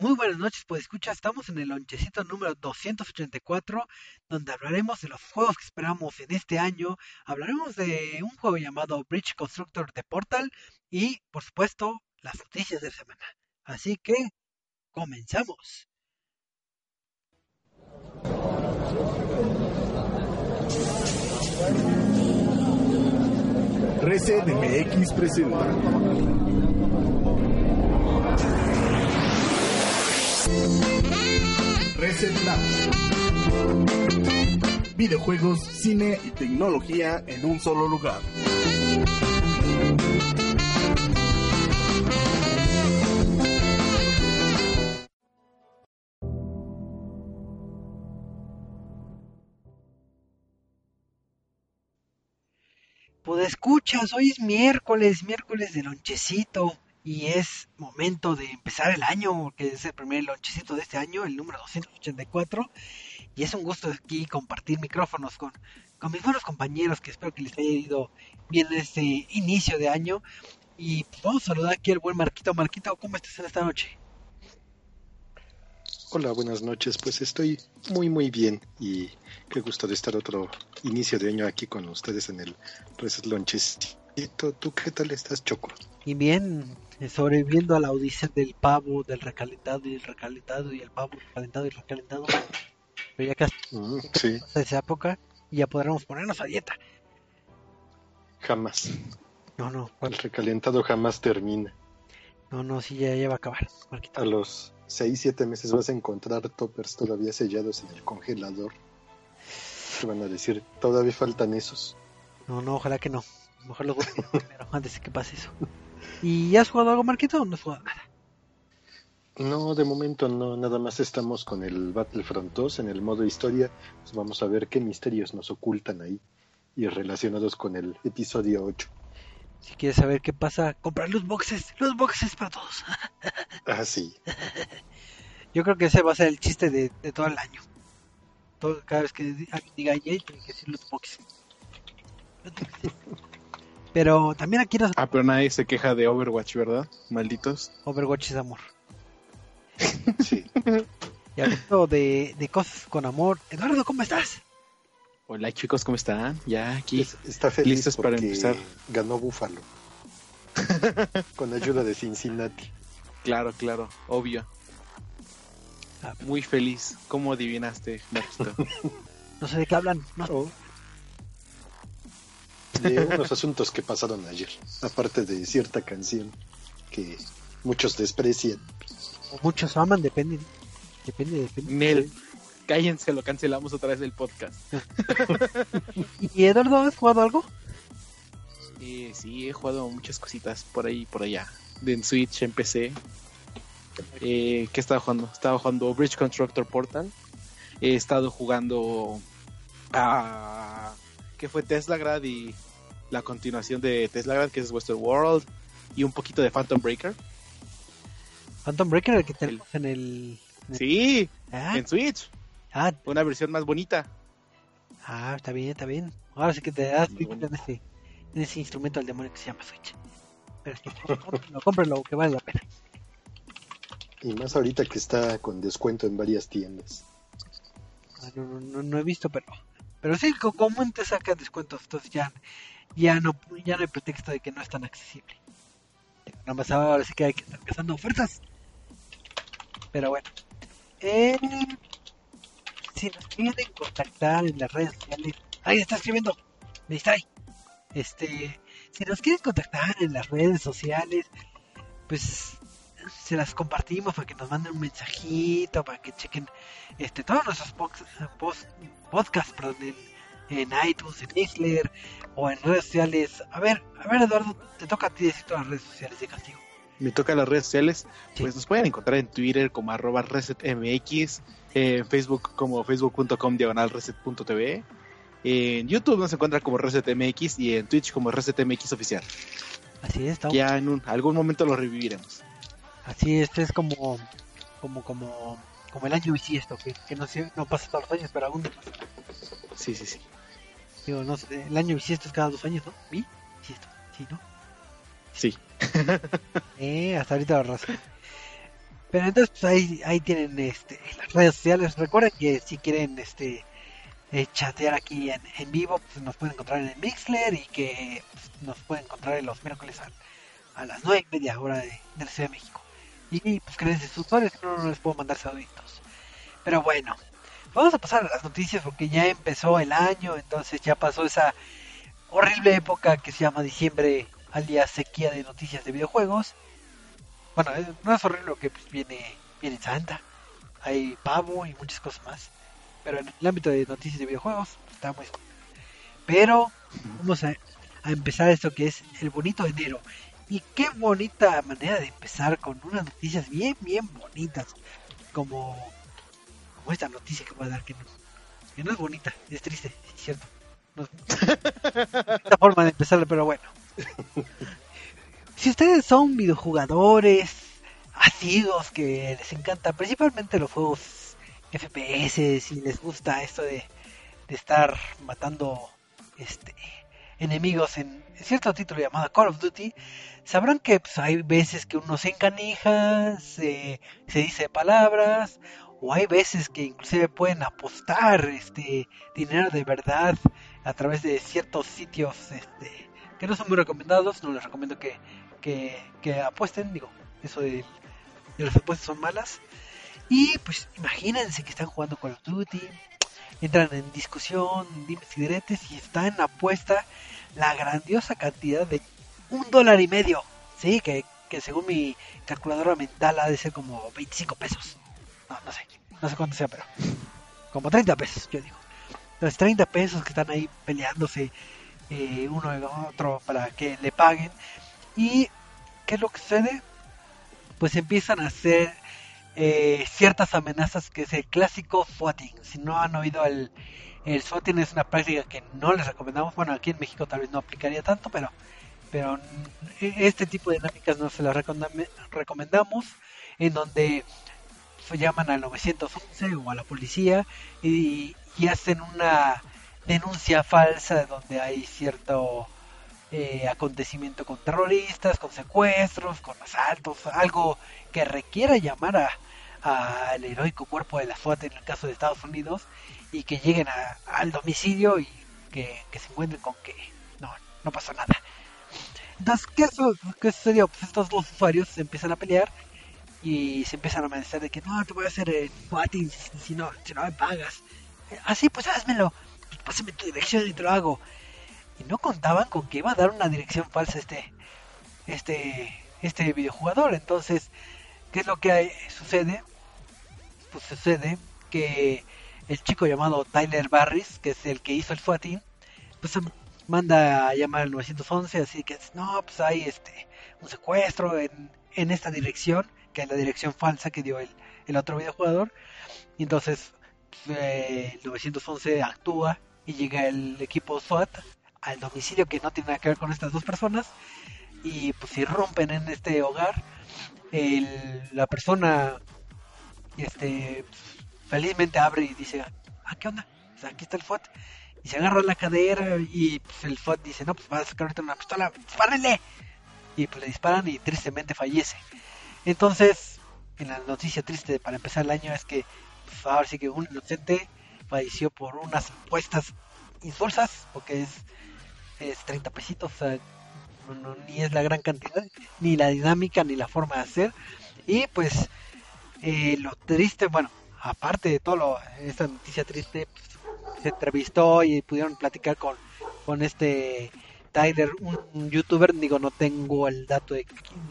Muy buenas noches, pues escucha, estamos en el lonchecito número 284, donde hablaremos de los juegos que esperamos en este año, hablaremos de un juego llamado Bridge Constructor de Portal y, por supuesto, las noticias de semana. Así que, comenzamos. Reset Labs. Videojuegos, cine y tecnología en un solo lugar. Pues escuchas, hoy es miércoles, miércoles de lonchecito y es momento de empezar el año, porque es el primer lonchecito de este año, el número 284, y es un gusto aquí compartir micrófonos con, con mis buenos compañeros, que espero que les haya ido bien este inicio de año, y pues vamos a saludar aquí al buen Marquito. Marquito, ¿cómo estás en esta noche? Hola, buenas noches. Pues estoy muy, muy bien y qué gusto de estar otro inicio de año aquí con ustedes en el Reset Lonchecito. ¿Tú qué tal estás, Choco? Y bien, sobreviviendo a la odisea del pavo, del recalentado y el recalentado y el pavo recalentado y recalentado. Pero ya casi Mm, sí, pasa esa época y ya podremos ponernos a dieta. jamás. No, no, El recalentado jamás termina. no, no, sí, ya, ya va a acabar. A los 6, 7 meses vas a encontrar toppers todavía sellados en el congelador. Te van a decir, todavía faltan esos. No, no, ojalá que no. Mejor los voy a primero, antes de que pase eso. ¿Y has jugado algo, Marquito, o no has jugado nada? No, de momento no, nada más estamos con el Battlefront 2 en el modo historia. Pues vamos a ver qué misterios nos ocultan ahí y relacionados con el episodio 8. Si quieres saber qué pasa, comprar los boxes, los boxes para todos. Ah, sí. Yo creo que ese va a ser el chiste de, de todo el año. Todo, cada vez que diga EA, tiene que decir los boxes. Los boxes. Pero también aquí nos Ah, pero nadie se queja de Overwatch, ¿verdad? Malditos. Overwatch es amor. Sí. Y hablando de, de cosas con amor, Eduardo, ¿cómo estás? Hola chicos, ¿cómo están? Ya aquí. Es- está feliz Listos para empezar. ganó Búfalo. Con ayuda de Cincinnati. Claro, claro, obvio. Ah. Muy feliz. ¿Cómo adivinaste, Marquito? No sé de qué hablan. No, Oh. De unos asuntos que pasaron ayer. Aparte de cierta canción que muchos desprecian. o muchos aman, depende. Depende, depende. Nel, cállense, lo cancelamos otra vez el podcast. ¿Y Eduardo, has jugado algo? Eh, sí, he jugado muchas cositas por ahí y por allá. De en Switch, en PC. Eh, ¿Qué estaba jugando? Estaba jugando Bridge Constructor Portal. He estado jugando a... ¿Qué fue Tesla Grad y la continuación de Tesla Grad, que es Western World. Y un poquito de Phantom Breaker. Phantom Breaker, el que tenemos en el... Sí, Ah, en Switch. ah, Una versión más bonita. ah, está bien, está bien. Ahora sí que te das en ese, en ese instrumento del demonio que se llama Switch. Pero es que cómprenlo, cómprenlo, que vale la pena. Y más ahorita que está con descuento en varias tiendas. Ah, No, no, no, no he visto, pero pero sí, común te saca descuentos, entonces ya, ya no ya no hay pretexto de que no es tan accesible. Nada más ahora sí que hay que estar cazando ofertas. Pero bueno. Eh, si nos quieren contactar en las redes sociales. Ahí está escribiendo. Me. Este, si nos quieren contactar en las redes sociales, pues se las compartimos para que nos manden un mensajito, para que chequen este todos nuestros post- podcasts perdón, en, en iTunes, en Mixler o en redes sociales. A ver, a ver Eduardo, te toca a ti decir todas las redes sociales de castigo. me toca las redes sociales, Sí. pues nos pueden encontrar en Twitter como arroba resetmx, en Facebook como facebook.com diagonal reset.tv, en YouTube nos encuentra como resetmx y en Twitch como resetmx oficial. Así es, estamos- Ya en un- algún momento lo reviviremos. así es, es como, como, como, como el año bisiesto, que, que no pasa todos los años, pero algún día pasa. Sí, sí, sí. Digo, no sé, el año bisiesto es cada dos años, ¿no? Bisiesto, sí, ¿no? Sí. Eh, hasta ahorita lo rasco. Pero entonces pues, ahí, ahí tienen este, las redes sociales. Recuerden que si quieren este eh, chatear aquí en, en vivo, pues nos pueden encontrar en el Mixler y que pues, nos pueden encontrar en los miércoles a, a las nueve y media hora de, de la Ciudad de México. Y pues créanse sus usuarios, no, no les puedo mandar saluditos. Pero bueno, vamos a pasar a las noticias porque ya empezó el año, entonces ya pasó esa horrible época que se llama diciembre al día sequía de noticias de videojuegos. Bueno, eh, no es horrible que pues, viene, viene Santa, hay pavo y muchas cosas más. Pero en el ámbito de noticias de videojuegos está muy... Pero vamos a empezar esto que es el bonito enero. Y qué bonita manera de empezar con unas noticias bien, bien bonitas. Como, como esta noticia que voy a dar que no, que no es bonita, es triste, es cierto. No es esta forma de empezar, pero bueno. Si ustedes son videojugadores asiduos que les encanta principalmente los juegos FPS y les gusta esto de, de estar matando este enemigos en cierto título llamado Call of Duty, sabrán que pues, hay veces que uno se encanija, se, se dice palabras, o hay veces que inclusive pueden apostar este dinero de verdad a través de ciertos sitios este, que no son muy recomendados, no les recomiendo que, que, apuesten, digo, eso de, las apuestas son malas. Y pues imagínense que están jugando Call of Duty, entran en discusión, dimes y y está en apuesta la grandiosa cantidad de un dólar y medio, sí, que, que según mi calculadora mental ha de ser como 25 pesos. No, no sé, no sé cuánto sea, pero como 30 pesos, yo digo. Los 30 pesos que están ahí peleándose eh, uno y otro para que le paguen. ¿Y qué es lo que sucede? Pues empiezan a hacer eh, ciertas amenazas que es el clásico swatting. Si no han oído el, el swatting es una práctica que no les recomendamos. Bueno, aquí en México tal vez no aplicaría tanto, pero, pero este tipo de dinámicas no se las recomendam- recomendamos. En donde llaman al 911 o a la policía y, hacen una denuncia falsa donde hay cierto eh, acontecimiento con terroristas, con secuestros, con asaltos, algo que requiera llamar a al heroico cuerpo de la SWAT en el caso de Estados Unidos y que lleguen a, al domicilio y que, se encuentren con que no, no pasó nada. Entonces, ¿qué, ¿qué sucedió? Pues estos dos usuarios se empiezan a pelear y se empiezan a amenazar de que no, te voy a hacer el swatting si, no, si no me pagas. Así, ah, pues házmelo, pues pásame tu dirección y te lo hago. Y no contaban con que iba a dar una dirección falsa este, este, este videojugador. Entonces, ¿qué es lo que sucede? Pues sucede que el chico llamado Tyler Barris, que es el que hizo el swatting, pues manda a llamar al 911, así que no, pues hay este un secuestro en, en esta dirección, que es la dirección falsa que dio el, el otro videojugador. Y entonces eh, el 911 actúa y llega el equipo SWAT al domicilio que no tiene nada que ver con estas dos personas y pues si rompen en este hogar. La persona este felizmente abre y dice ah qué onda pues aquí está el SWAT y se agarra la cadera y pues, el SWAT dice no pues va a sacar una pistola dispárenle y pues le disparan y tristemente fallece entonces en la noticia triste para empezar el año es que pues, ahora sí que un inocente falleció por unas apuestas insulsas porque es es 30 pesitos, o sea, no, no, ni es la gran cantidad, ni la dinámica, ni la forma de hacer. Y pues eh, lo triste, bueno, aparte de todo lo, esta noticia triste, pues, se entrevistó y pudieron platicar con, con este Tyler, un, un, youtuber, digo, no tengo el dato de,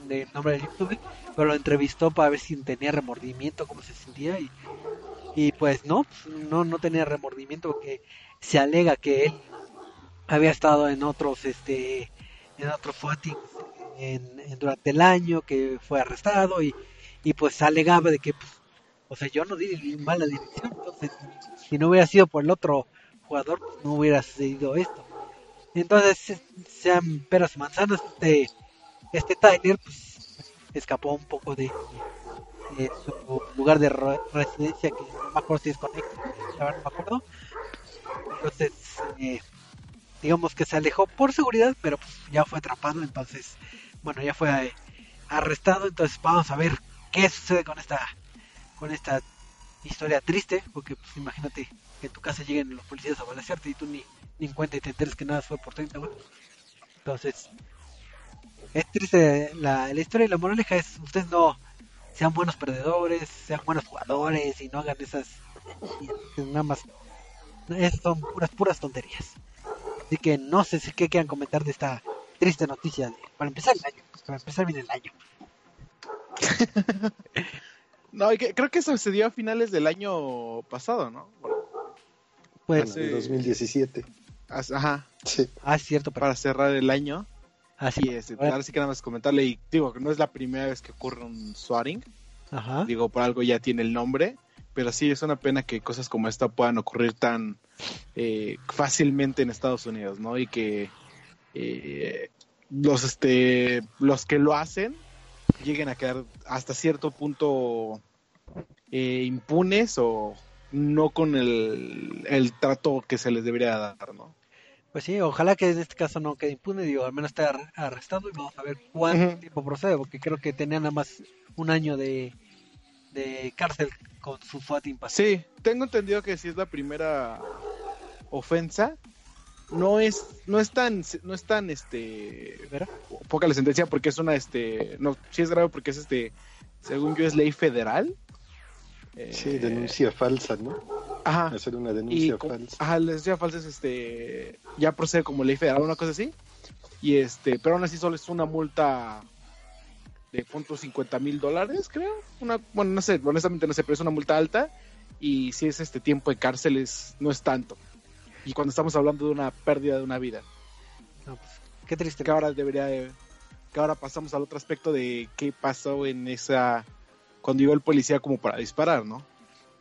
de nombre del youtuber, pero lo entrevistó para ver si tenía remordimiento, cómo se sentía y, y pues no, no, no tenía remordimiento porque se alega que él había estado en otros este en otros en- durante el año que fue arrestado y, y pues alegaba de que, pues, o sea, yo no di mala dirección, entonces si no hubiera sido por el otro jugador, pues, no hubiera sucedido esto. Entonces, se- sean peras manzanas, este, este Tyler, pues, escapó un poco de, su lugar de re- residencia, que no me acuerdo si es verdad no me acuerdo. Entonces, eh, digamos que se alejó por seguridad, pero pues ya fue atrapado, entonces, bueno, ya fue eh, arrestado, entonces vamos a ver qué sucede con esta con esta historia triste, porque pues imagínate que en tu casa lleguen los policías a balasearte y tú ni, ni en cuenta y te enteres que nada fue por 30 güey. Entonces, es triste la, la historia y la moraleja es ustedes no sean buenos perdedores, sean buenos jugadores y no hagan esas y nada más esas son puras puras tonterías. Así que no sé si qué quieran comentar de esta triste noticia de- para empezar el año, para empezar bien el año. No, y que- creo que eso se dio a finales del año pasado, ¿no? Pues, Bueno, de 2017. As- Ajá, Sí. ah, es cierto, pero para cerrar el año. Así este, ahora sí que nada más comentarle, y digo que no es la primera vez que ocurre un swatting, Ajá. digo, por algo ya tiene el nombre, pero sí es una pena que cosas como esta puedan ocurrir tan eh, fácilmente en Estados Unidos, ¿no? Y que eh, los, este, los que lo hacen lleguen a quedar hasta cierto punto eh, impunes o no con el, el trato que se les debería dar, ¿no? Pues sí, ojalá que en este caso no quede impune, digo, al menos esté ar- arrestado y vamos a ver cuánto tiempo procede, porque creo que tenía nada más un año de, de cárcel con su pasado. Sí, tengo entendido que si es la primera ofensa, no es, no es tan, no es tan, este, ¿Verdad? poca la sentencia porque es una, este, no, sí es grave porque es, este, según yo es ley federal. Eh, Sí, denuncia falsa, ¿no? Ajá. Hacer una denuncia falsa. ajá, la denuncia falsa es, este, ya procede como ley federal, una cosa así. Y este, pero aún así solo es una multa de punto 50 mil dólares, creo. Una, bueno, no sé, honestamente no sé, pero es una multa alta. Y si es este tiempo de cárcel, es- no es tanto. Y cuando estamos hablando de una pérdida de una vida, No, pues, qué triste. que ahora debería de- que ahora pasamos al otro aspecto de qué pasó en esa, cuando llegó el policía como para disparar, ¿no?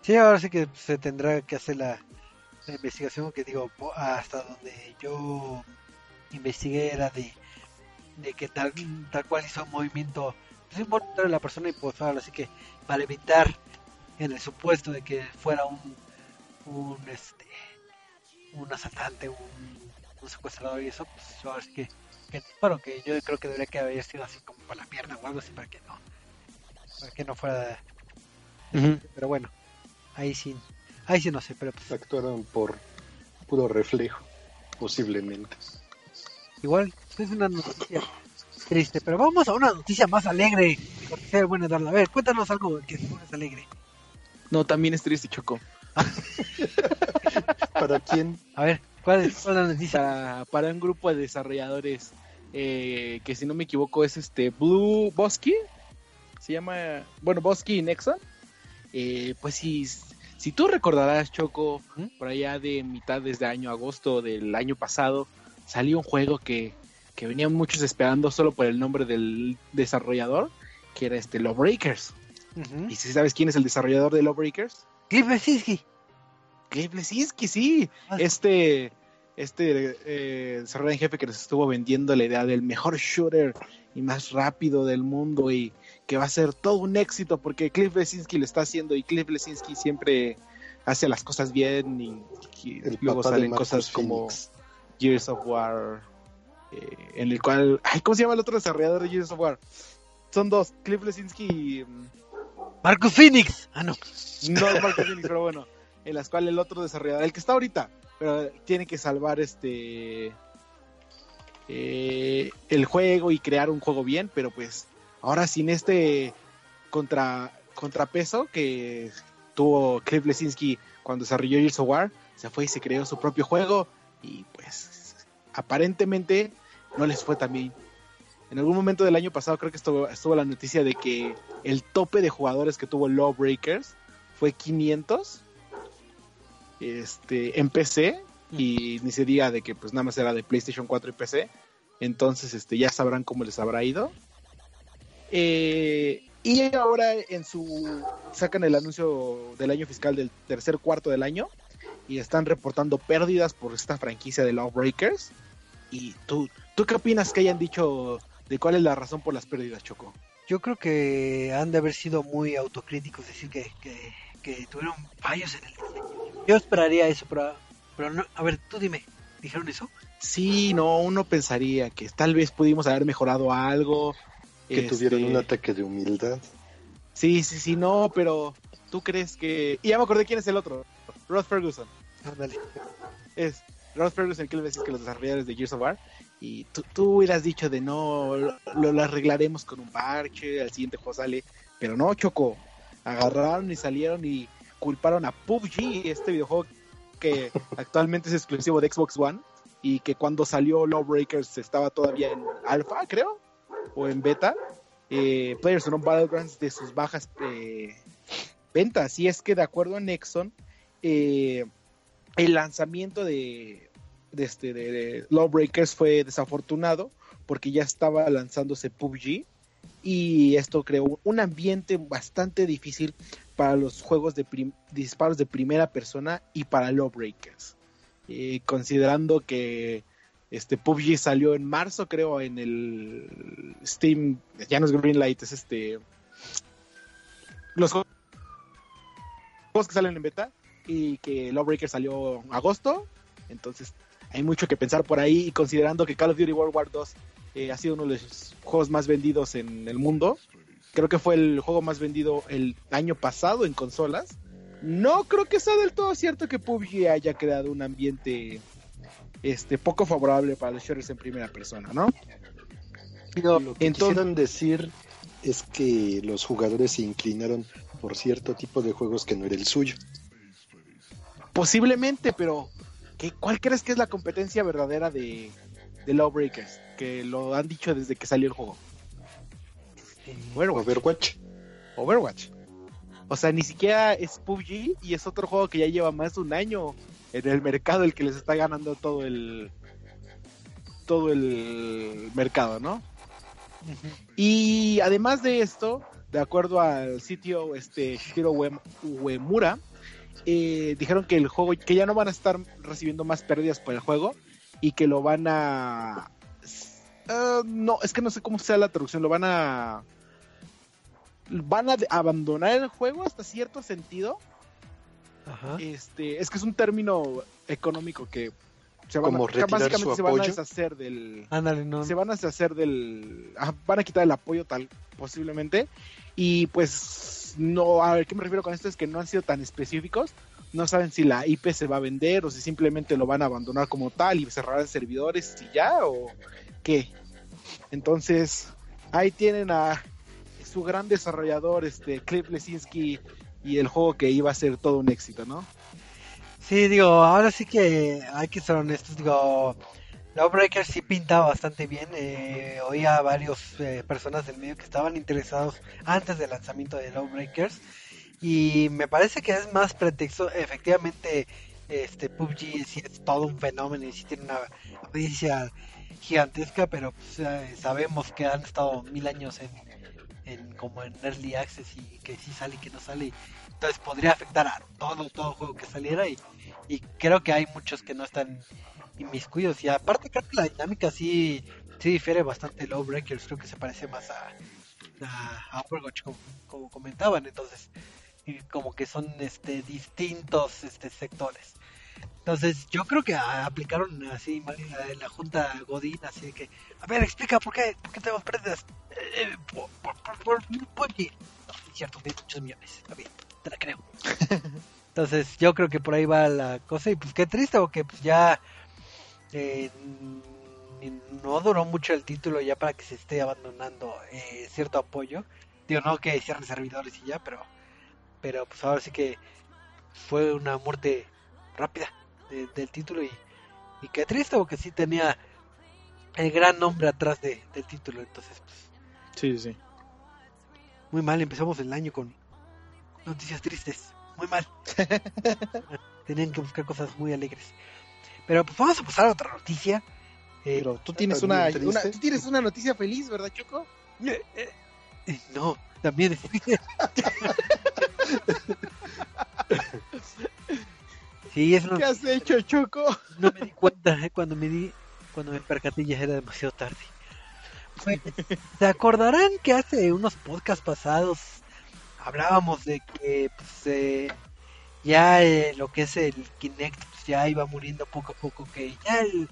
Sí, ahora sí que se tendrá que hacer la, la investigación, que digo, hasta donde yo investigué era de, de que tal, tal cual hizo un movimiento pues, involuntario de la persona y pues ahora sí que para evitar en el supuesto de que fuera un, un este un asaltante, un, un secuestrador y eso, pues ahora sí que, que bueno, que yo creo que debería que haber sido así como para la pierna o algo así para que no para que no fuera pero bueno, ahí sí, ahí sí no sé, pero pues Actuaron por puro reflejo, posiblemente. igual es una noticia triste, pero vamos a una noticia más alegre. Cortesía del buen Eduardo. A ver, cuéntanos algo que se pones alegre. No, también es triste, Choco. ¿Para quién? A ver, ¿cuál es, cuál es la noticia? para, para un grupo de desarrolladores eh, que si no me equivoco es este Blue Bosky se llama bueno Bosky y Nexon Eh, pues si si tú recordarás Choco ¿Mm? por allá de mitad desde año agosto del año pasado salió un juego que que venían muchos esperando solo por el nombre del desarrollador que era este Lawbreakers Ujú. y si sabes quién es el desarrollador de Lawbreakers Cliff Lesinski. Cliff Lesinski, sí. Ah. Este, este eh, desarrollador en jefe que nos estuvo vendiendo la idea del mejor shooter y más rápido del mundo y que va a ser todo un éxito porque Cliff Lesinski lo está haciendo y Cliff Lesinski siempre hace las cosas bien y, luego salen cosas como. Gears of War eh, en el cual ay, ¿cómo se llama el otro desarrollador de Gears of War? Son dos, Cliff Lesinski y mm, Marcus Phoenix. Ah, no. no es Marcus Phoenix, pero bueno, en las cuales el otro desarrollador, el que está ahorita, pero tiene que salvar este eh, el juego y crear un juego bien, pero pues ahora sin este contra contrapeso que tuvo Cliff Lesinski cuando desarrolló Gears of War, se fue y se creó su propio juego y pues aparentemente no les fue tan bien. En algún momento del año pasado creo que estuvo, estuvo la noticia de que el tope de jugadores que tuvo Lawbreakers fue 500 este, en PC y ni se diga de que pues nada más era de PlayStation 4 y PC. Entonces, este, ya sabrán cómo les habrá ido. Eh, y ahora en su sacan el anuncio del año fiscal del tercer cuarto del año y están reportando pérdidas por esta franquicia de Lawbreakers. ¿Y tú, tú qué opinas que hayan dicho de cuál es la razón por las pérdidas, Choco? Yo creo que han de haber sido muy autocríticos, decir que, que, que tuvieron fallos en el diseño. Yo esperaría eso, pero, pero no, a ver, tú dime, ¿dijeron eso? Sí, no, uno pensaría que tal vez pudimos haber mejorado algo. Que este, tuvieron un ataque de humildad. Sí, sí, sí, no, pero tú crees que... Y ya me acordé quién es el otro. Rod Ferguson. Ándale. Es Rod Ferguson, que le decís que los desarrolladores de Gears of War. Y tú, tú hubieras dicho de no, lo, lo arreglaremos con un parche, al siguiente juego sale. Pero no, Choco. Agarraron y salieron y culparon a PUBG, este videojuego que actualmente es exclusivo de Xbox One y que cuando salió Lawbreakers estaba todavía en alfa, creo, o en beta. Eh, Players Unknown Battlegrounds de sus bajas eh, ventas. Y es que de acuerdo a Nexon, eh, el lanzamiento de, este, de, de Lawbreakers fue desafortunado porque ya estaba lanzándose PUBG y esto creó un ambiente bastante difícil para los juegos de disparos de primera persona y para Lawbreakers. Eh, considerando que este PUBG salió en marzo, creo, en el Steam, ya no es Greenlight, es este los juegos que salen en beta y que Lawbreakers salió en agosto, entonces hay mucho que pensar por ahí y considerando que Call of Duty World War 2 eh, ha sido uno de los juegos más vendidos en el mundo, creo que fue el juego más vendido el año pasado en consolas. No creo que sea del todo cierto que PUBG haya creado un ambiente este poco favorable para los shooters en primera persona, ¿no? Digo, Lo que Entonces- quisieron decir es que los jugadores se inclinaron por cierto tipo de juegos que no era el suyo. Posiblemente, pero ¿qué, ¿cuál crees que es la competencia verdadera de, de Lawbreakers? Que lo han dicho desde que salió el juego. Overwatch. Overwatch. Overwatch. O sea, ni siquiera es PUBG y es otro juego que ya lleva más de un año en el mercado el que les está ganando todo el todo el mercado, ¿no? Y además de esto, de acuerdo al sitio este Shiro Uem- Uemura, eh, dijeron que el juego, que ya no van a estar recibiendo más pérdidas por el juego y que lo van a Ah, no, es que no sé cómo sea la traducción, lo van a van a abandonar el juego hasta cierto sentido. Ajá. Este, es que es un término económico que se van Como a, básicamente su se van a deshacer del Ándale, no. se van a deshacer del van a quitar el apoyo tal posiblemente. Y pues no a ver qué me refiero con esto es que no han sido tan específicos. No saben si la IP se va a vender o si simplemente lo van a abandonar como tal y cerrarán servidores y ya o qué. Entonces ahí tienen a su gran desarrollador este Cliff Lesinski y el juego que iba a ser todo un éxito no Sí, digo, ahora sí que hay que ser honestos. Digo, Lawbreaker sí pinta bastante bien. Eh, oía a varias personas del medio que estaban interesados antes del lanzamiento de Lawbreakers. Y me parece que es más pretexto. Efectivamente, este PUBG sí es todo un fenómeno y sí tiene una audiencia gigantesca, pero pues, eh, sabemos que han estado mil años en, en como en early access y que sí sale y que no sale. Entonces podría afectar a todo, todo juego que saliera y, y creo que hay muchos que no están inmiscuidos. Y aparte creo que la dinámica sí, sí difiere bastante de Lawbreakers, creo que se parece más a, a, a Overwatch como, como comentaban, entonces y como que son este distintos este sectores. Entonces yo creo que aplicaron así mal la, junta Godín, así de que, a ver, explica por qué, por qué tenemos pérdidas. Eh, eh, por, por. No, es cierto, millones, está bien, te la creo. Entonces yo creo que por ahí va la cosa y pues qué triste porque pues ya eh, no duró mucho el título ya para que se esté abandonando eh, cierto apoyo. Digo, no que cierren servidores y ya, pero pero pues ahora sí que fue una muerte rápida de- del título y, y qué triste porque sí tenía el gran nombre atrás de, del título, entonces pues sí sí muy mal, empezamos el año con noticias tristes, muy mal. Tenían que buscar cosas muy alegres. Pero pues vamos a pasar a otra noticia. Eh, Pero tú tienes ¿Estás una, una- tú tienes una noticia feliz, ¿verdad, Choco? eh, eh, no, también. sí, es una ¿Qué has hecho, Choco? no me di cuenta eh, cuando me di cuando me percaté ya era demasiado tarde se acordarán que hace unos podcasts pasados hablábamos de que pues, eh, ya eh, lo que es el Kinect pues, ya iba muriendo poco a poco que ya el,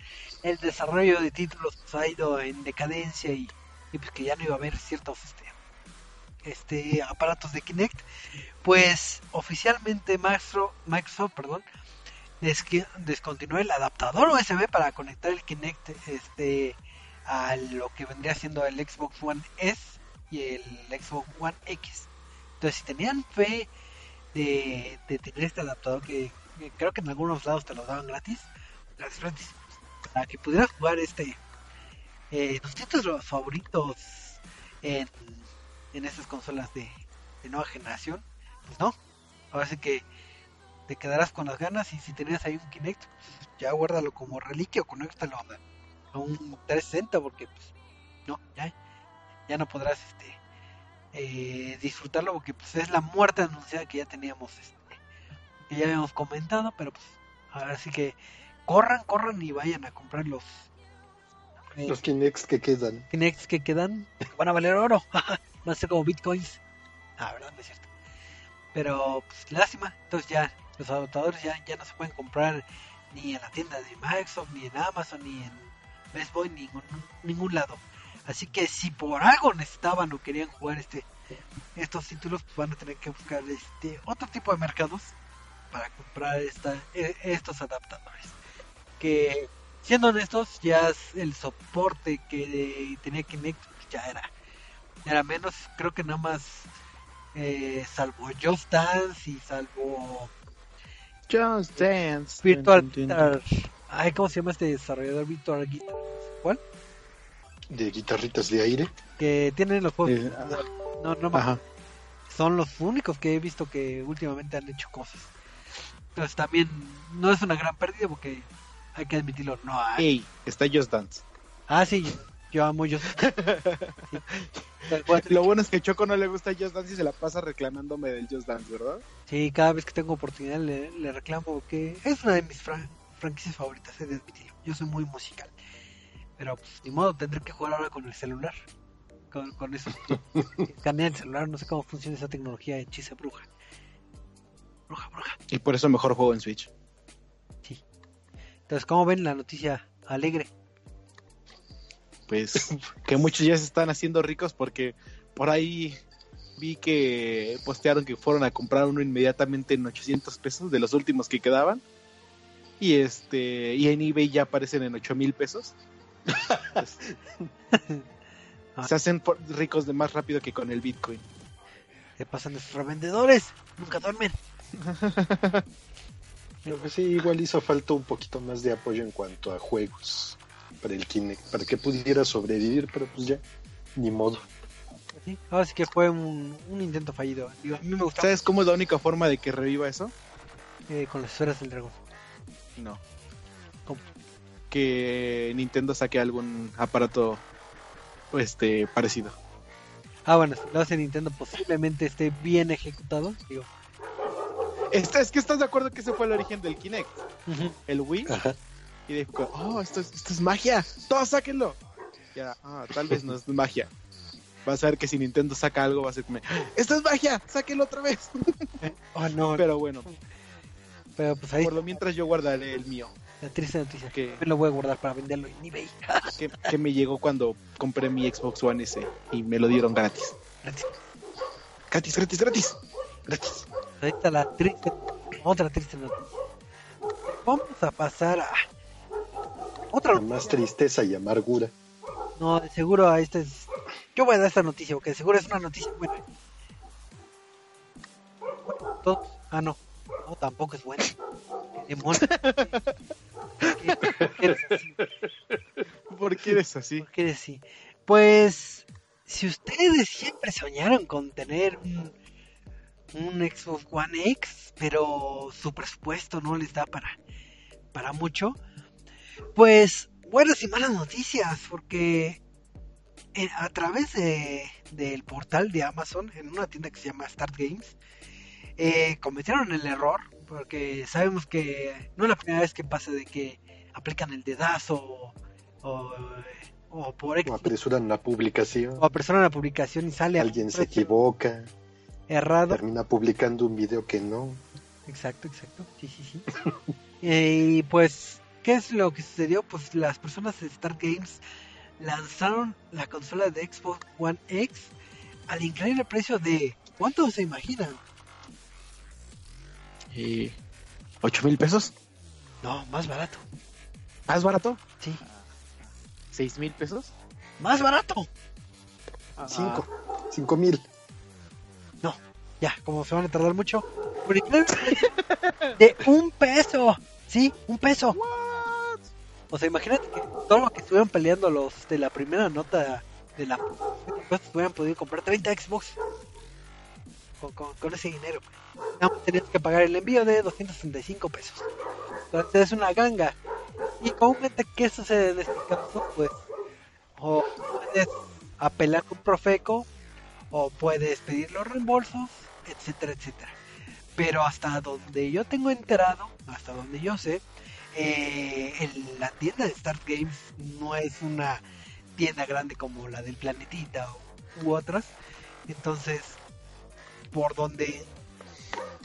desarrollo de títulos pues, ha ido en decadencia y, pues que ya no iba a haber ciertos este este aparatos de Kinect pues oficialmente Microsoft, Microsoft perdón descontinuó el adaptador USB para conectar el Kinect este a lo que vendría siendo el Xbox One S y el Xbox One X. Entonces, si tenían fe de, tener este adaptador que, creo que en algunos lados te lo daban gratis, gratis, para que pudieras jugar este eh, tus títulos favoritos en, estas consolas de, nueva generación, pues no. Ahora que te quedarás con las ganas y si tenías ahí un Kinect, pues, ya guárdalo como reliquia o conéctalo a, a un 360 porque pues no, ya, ya no podrás este eh, disfrutarlo porque pues es la muerte anunciada que ya teníamos este, que ya habíamos comentado, pero pues ahora sí que corran, corran y vayan a comprar los eh, Los Kinects que quedan. Kinects que quedan van a valer oro. Van a ser como bitcoins. Ah, verdad, no es cierto. Pero, pues, lástima. Entonces ya los adaptadores ya, ya no se pueden comprar ni en la tienda de Microsoft, ni en Amazon, ni en Best ni en ningún, ningún lado. Así que si por algo necesitaban o querían jugar este estos títulos, pues van a tener que buscar este otro tipo de mercados para comprar esta, e- estos adaptadores. Que siendo honestos, ya es el soporte que tenía Kinect pues, ya era, era menos, creo que nada más eh, salvo Just Dance y salvo Just Dance. Virtual. Guitar. Ay, ¿cómo se llama este desarrollador Virtual Guitar? ¿Cuál? De guitarritas de aire. Que tienen los juegos. Eh, no, no me Ajá. son los únicos que he visto que últimamente han hecho cosas. Entonces también no es una gran pérdida porque hay que admitirlo, no hay. Ey, está Just Dance. Ah, sí, yo, amo. Sí. A tener Lo bueno es que Choco no le gusta Just Dance y se la pasa reclamándome del Just Dance, ¿verdad? Sí, cada vez que tengo oportunidad le, le reclamo que es una de mis franquicias favoritas, he de admitirlo. Yo soy muy musical. Pero pues ni modo, tendré que jugar ahora con el celular. Con, con eso. Escanea el celular, no sé cómo funciona esa tecnología hechiza bruja. Bruja, bruja. Y por eso mejor juego en Switch. Entonces, ¿cómo ven la noticia alegre? Pues que muchos ya se están haciendo ricos porque por ahí vi que postearon que fueron a comprar uno inmediatamente en 800 pesos de los últimos que quedaban. Y este y en eBay ya aparecen en 8 mil pesos. Se hacen por- ricos de más rápido que con el Bitcoin. Se pasan nuestros revendedores, nunca duermen. Pero pues sí, igual hizo falta un poquito más de apoyo en cuanto a juegos para el Kinect, para que pudiera sobrevivir, pero pues ya, ni modo. Sí, Ahora sí que fue un, un intento fallido. Digo, a mí me ¿Sabes cómo es la única forma de que reviva eso? eh, con las esferas del dragón. No. ¿Cómo? Que Nintendo saque algún aparato este parecido. Ah, bueno, si lo hace Nintendo posiblemente esté bien ejecutado. Digo, Este, es que estás de acuerdo que ese fue el origen del Kinect, el Wii. Ajá. Y dijo, oh, esto es, esto es magia, todos sáquenlo. Ya, ah, tal vez no es magia. Vas a ver que si Nintendo saca algo va a ser como, esto es magia, sáquenlo otra vez. Ah, no, Pero bueno, pero pues ahí por lo mientras yo guardaré el mío, la triste noticia. que, Me lo voy a guardar para venderlo en eBay. que, que me llegó cuando compré mi Xbox One S y me lo dieron gratis. Gratis. Gratis, gratis, gratis. Gratis. Ahorita la triste, otra triste noticia. Vamos a pasar a otra Con más tristeza y amargura. No, de seguro a esta es. Yo voy a dar esta noticia, porque de seguro es una noticia buena. Bueno, todos- Ah, no. No, tampoco es buena. ¿Qué demonios? ¿Por qué- por qué eres así? ¿Por qué eres así? ¿Por qué eres así? Pues, si ustedes siempre soñaron con tener un, un Xbox One X, pero su presupuesto no les da para, para mucho, pues buenas y malas noticias, porque eh, a través de, del portal de Amazon, en una tienda que se llama Start Games, eh, cometieron el error, porque sabemos que no es la primera vez que pasa de que aplican el dedazo o, o, o por O apresuran la publicación, o apresuran la publicación y sale alguien se equivoca, errado. termina publicando un video que no. Exacto, exacto. Sí, sí, sí. Eh, y pues, ¿qué es lo que sucedió? Pues las personas de Start Games lanzaron la consola de Xbox One X al increíble precio de ¿cuánto se imaginan? Eh, ¿Ocho mil pesos? No, más barato. ¿Más barato? Sí, ¿Seis mil pesos? más barato. Cinco, cinco mil. No, ya, como se van a tardar mucho. de un peso. Sí, un peso. O sea, imagínate que todo lo que estuvieron peleando los de la primera nota de la pues hubieran podido comprar 30 Xbox con, ese dinero. Tenías que pagar el envío de 265 pesos. Entonces es una ganga. Y comúnmente, ¿qué sucede en este caso? Pues, o puedes apelar con Profeco, o puedes pedir los reembolsos, etcétera, etcétera. Pero hasta donde yo tengo enterado, hasta donde yo sé, eh, la tienda de Start Games no es una tienda grande como la del Planetita u otras. Entonces, por donde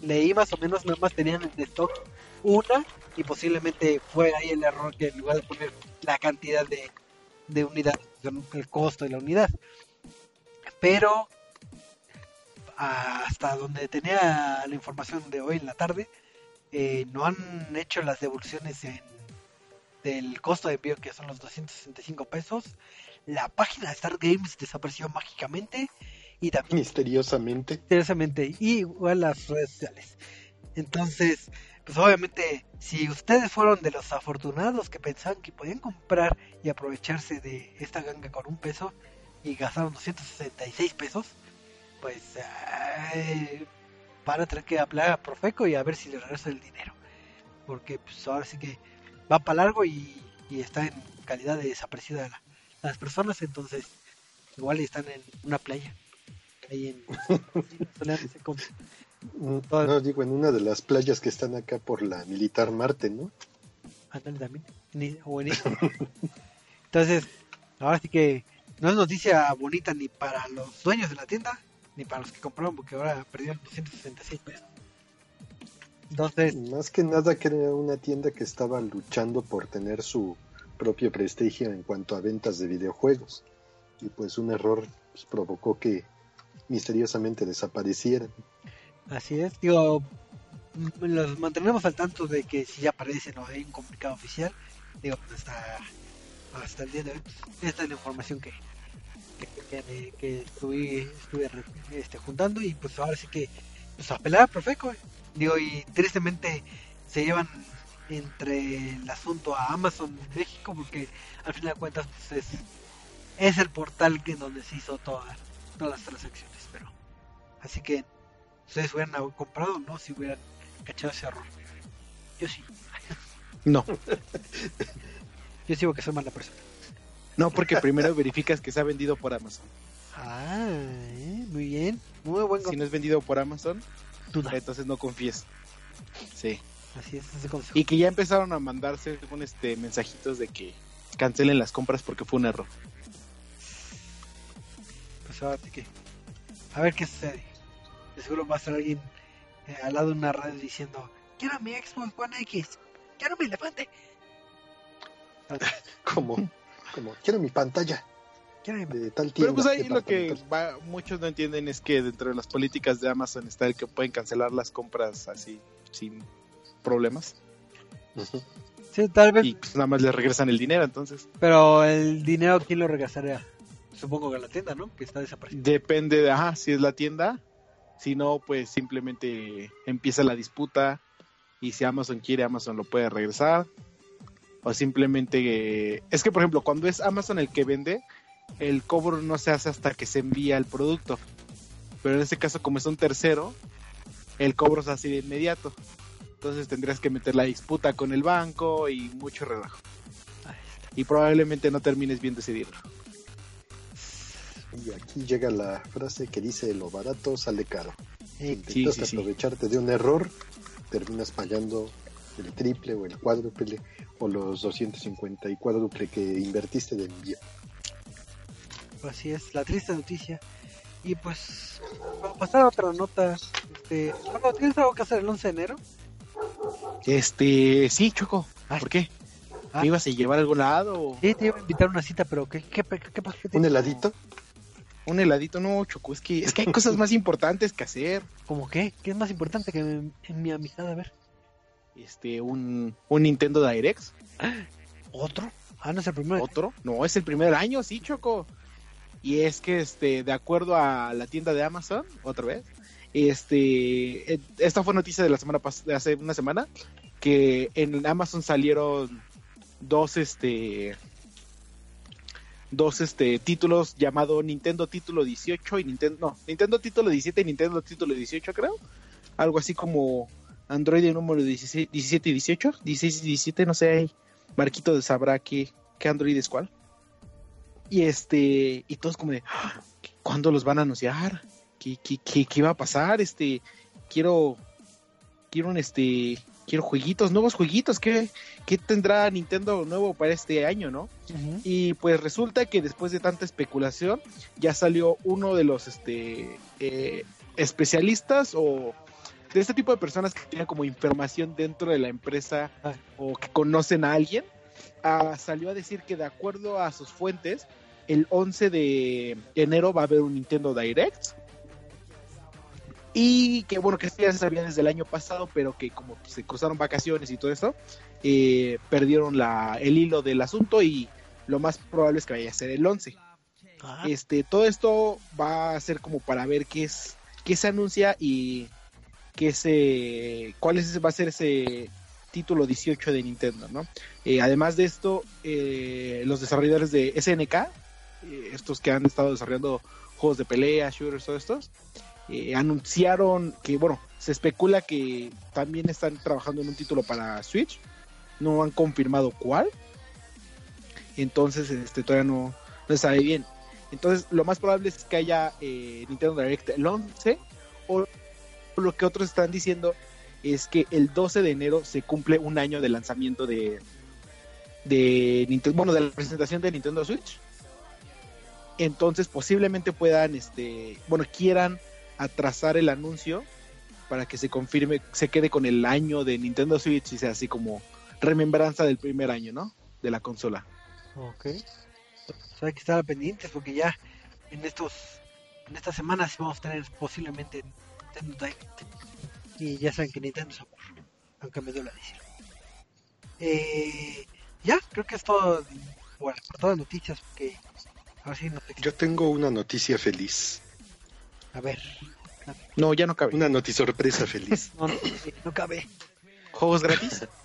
leí más o menos, nada más tenían en stock una y posiblemente fue ahí el error que en lugar de poner la cantidad de, de unidades, el costo de la unidad. Pero hasta donde tenía la información de hoy en la tarde, eh, no han hecho las devoluciones en, del costo de envío que son los 265 pesos. La página de Start Games desapareció mágicamente y también Misteriosamente. interesantemente y igual las redes sociales. Entonces, pues obviamente, si ustedes fueron de los afortunados que pensaban que podían comprar y aprovecharse de esta ganga con un peso y gastaron 266 pesos, pues eh, van a tener que hablar a Profeco y a ver si les regresa el dinero. Porque pues ahora sí que va para largo y, y está en calidad de desaparecida la- las personas, entonces igual están en una playa. Ahí en No, digo, en una de las playas que están acá por la Militar Marte, ¿no? Ándale también. Ni- buenísimo. Entonces, ahora sí que no es noticia bonita ni para los dueños de la tienda, ni para los que compraron, porque ahora perdieron 266 pesos. Entonces, Más que nada que era una tienda que estaba luchando por tener su propio prestigio en cuanto a ventas de videojuegos. Y pues un error pues, provocó que misteriosamente desaparecieran. así es. Digo, los mantenemos al tanto de que si ya aparecen o hay un comunicado oficial, digo, hasta, hasta el día de hoy, pues, esta es la información que, que, que- que estuve, este, juntando y pues ahora sí que pues a Profeco. Digo, y tristemente se llevan entre el asunto a Amazon México porque al final de cuentas pues, es, es el portal que donde se hizo toda- todas las transacciones. Pero así que ustedes hubieran comprado, ¿no? Si hubieran cachado ese error. Yo sí. No, Yo sigo que soy mala persona. no, porque primero verificas que se ha vendido por Amazon. Ah, eh, muy bien. Muy buen Si no es vendido por Amazon, duda. entonces no confíes. Sí. Así es, ese consejo. Y que ya empezaron a mandarse con este mensajitos de que cancelen las compras porque fue un error. Que. A ver qué sucede. De seguro va a estar alguien eh, al lado de una radio diciendo: Quiero mi Xbox One X. Quiero mi elefante. Como, como quiero mi pantalla de tal tienda. Pero pues ahí lo que va, muchos no entienden es que dentro de las políticas de Amazon está el que pueden cancelar las compras así sin problemas. Sí, tal vez. y pues nada más les regresan el dinero entonces Pero el dinero, ¿quién lo regresaría? Supongo que la tienda, ¿no? Que está desapareciendo. depende de ajá si es la tienda si no pues simplemente empieza la disputa y si Amazon quiere Amazon lo puede regresar o simplemente eh, es que por ejemplo cuando es Amazon el que vende el cobro no se hace hasta que se envía el producto pero en este caso como es un tercero el cobro se hace de inmediato entonces tendrías que meter la disputa con el banco y mucho relajo y probablemente no termines bien decidirlo. Y aquí llega la frase que dice lo barato sale caro. Si intentas sí, sí. aprovecharte de un error, terminas pagando el triple o el cuádruple o los 250 y cuádruple que invertiste de envío. Así es, la triste noticia. Y pues, para pasar a otra nota, este, ¿tienes algo que hacer el 11 de enero? Este, sí, Choco. Ah. ¿Por qué? Ah. ¿Me ibas a llevar a algún lado? o Sí, te iba a invitar a una cita, pero ¿qué, qué, qué, qué pasa? ¿Qué ¿Un heladito? Un heladito, no, Choco. Es que, es que hay cosas más importantes que hacer. ¿Cómo qué? ¿Qué es más importante que en, en mi amistad? A ver, Este, un, un Nintendo Direct. ¿otro? Ah, no es el primero. ¿Otro? No, es el primer año, sí, Choco. Y es que, este, de acuerdo a la tienda de Amazon, otra vez, este, eh, esta fue noticia de la semana de hace una semana, que en Amazon salieron dos, este, dos, este, títulos llamado Nintendo Título 18 y Nintendo, no, Nintendo Título 17 y Nintendo Título 18, creo. Algo así como Android número 16 17 y 18, 16 y 17, no sé, ahí Marquito sabrá qué, qué Android es cuál. Y este, y todos como de, "Ah, ¿cuándo los van a anunciar? ¿Qué, qué, qué, qué va a pasar? Este, quiero, quiero un este, quiero jueguitos, nuevos jueguitos, ¿qué, qué tendrá Nintendo nuevo para este año, no? Y pues resulta que después de tanta especulación, ya salió uno de los este eh, especialistas o de este tipo de personas que tienen como información dentro de la empresa Ah. o que conocen a alguien, ah, salió a decir que de acuerdo a sus fuentes, el 11 de enero va a haber un Nintendo Direct. Y que bueno, que ya se sabía desde el año pasado, pero que como se cruzaron vacaciones y todo eso, eh, perdieron la, el hilo del asunto y lo más probable es que vaya a ser el 11. Ah, Este, todo esto va a ser como para ver qué es, qué se anuncia y qué se, cuál es, va a ser ese título 18 de Nintendo, ¿no? Eh, además de esto, eh, los desarrolladores de SNK, eh, estos que han estado desarrollando juegos de pelea, shooters, todos estos, eh, anunciaron que, bueno, se especula que también están trabajando en un título para Switch, no han confirmado cuál, entonces este todavía no, no sabe bien. Entonces, lo más probable es que haya eh, Nintendo Direct el 11, o lo que otros están diciendo es que el 12 de enero se cumple un año de lanzamiento de, de Nintendo, bueno, de la presentación de Nintendo Switch. Entonces, posiblemente puedan, este, bueno, quieran atrasar el anuncio para que se confirme, se quede con el año de Nintendo Switch y sea así como remembranza del primer año, ¿no? De la consola. ok. Entonces hay que estar pendientes porque ya en estos en estas semanas vamos a tener posiblemente Nintendo Direct. Y ya saben que Nintendo es amor, aunque me duele decirlo. Eh, ya, creo que es todo bueno, por todas las noticias porque ahora sí no sé qué- Yo tengo una noticia feliz. A ver, No, ya no cabe. Una noticia sorpresa feliz. no, no, no cabe. ¿Juegos gratis?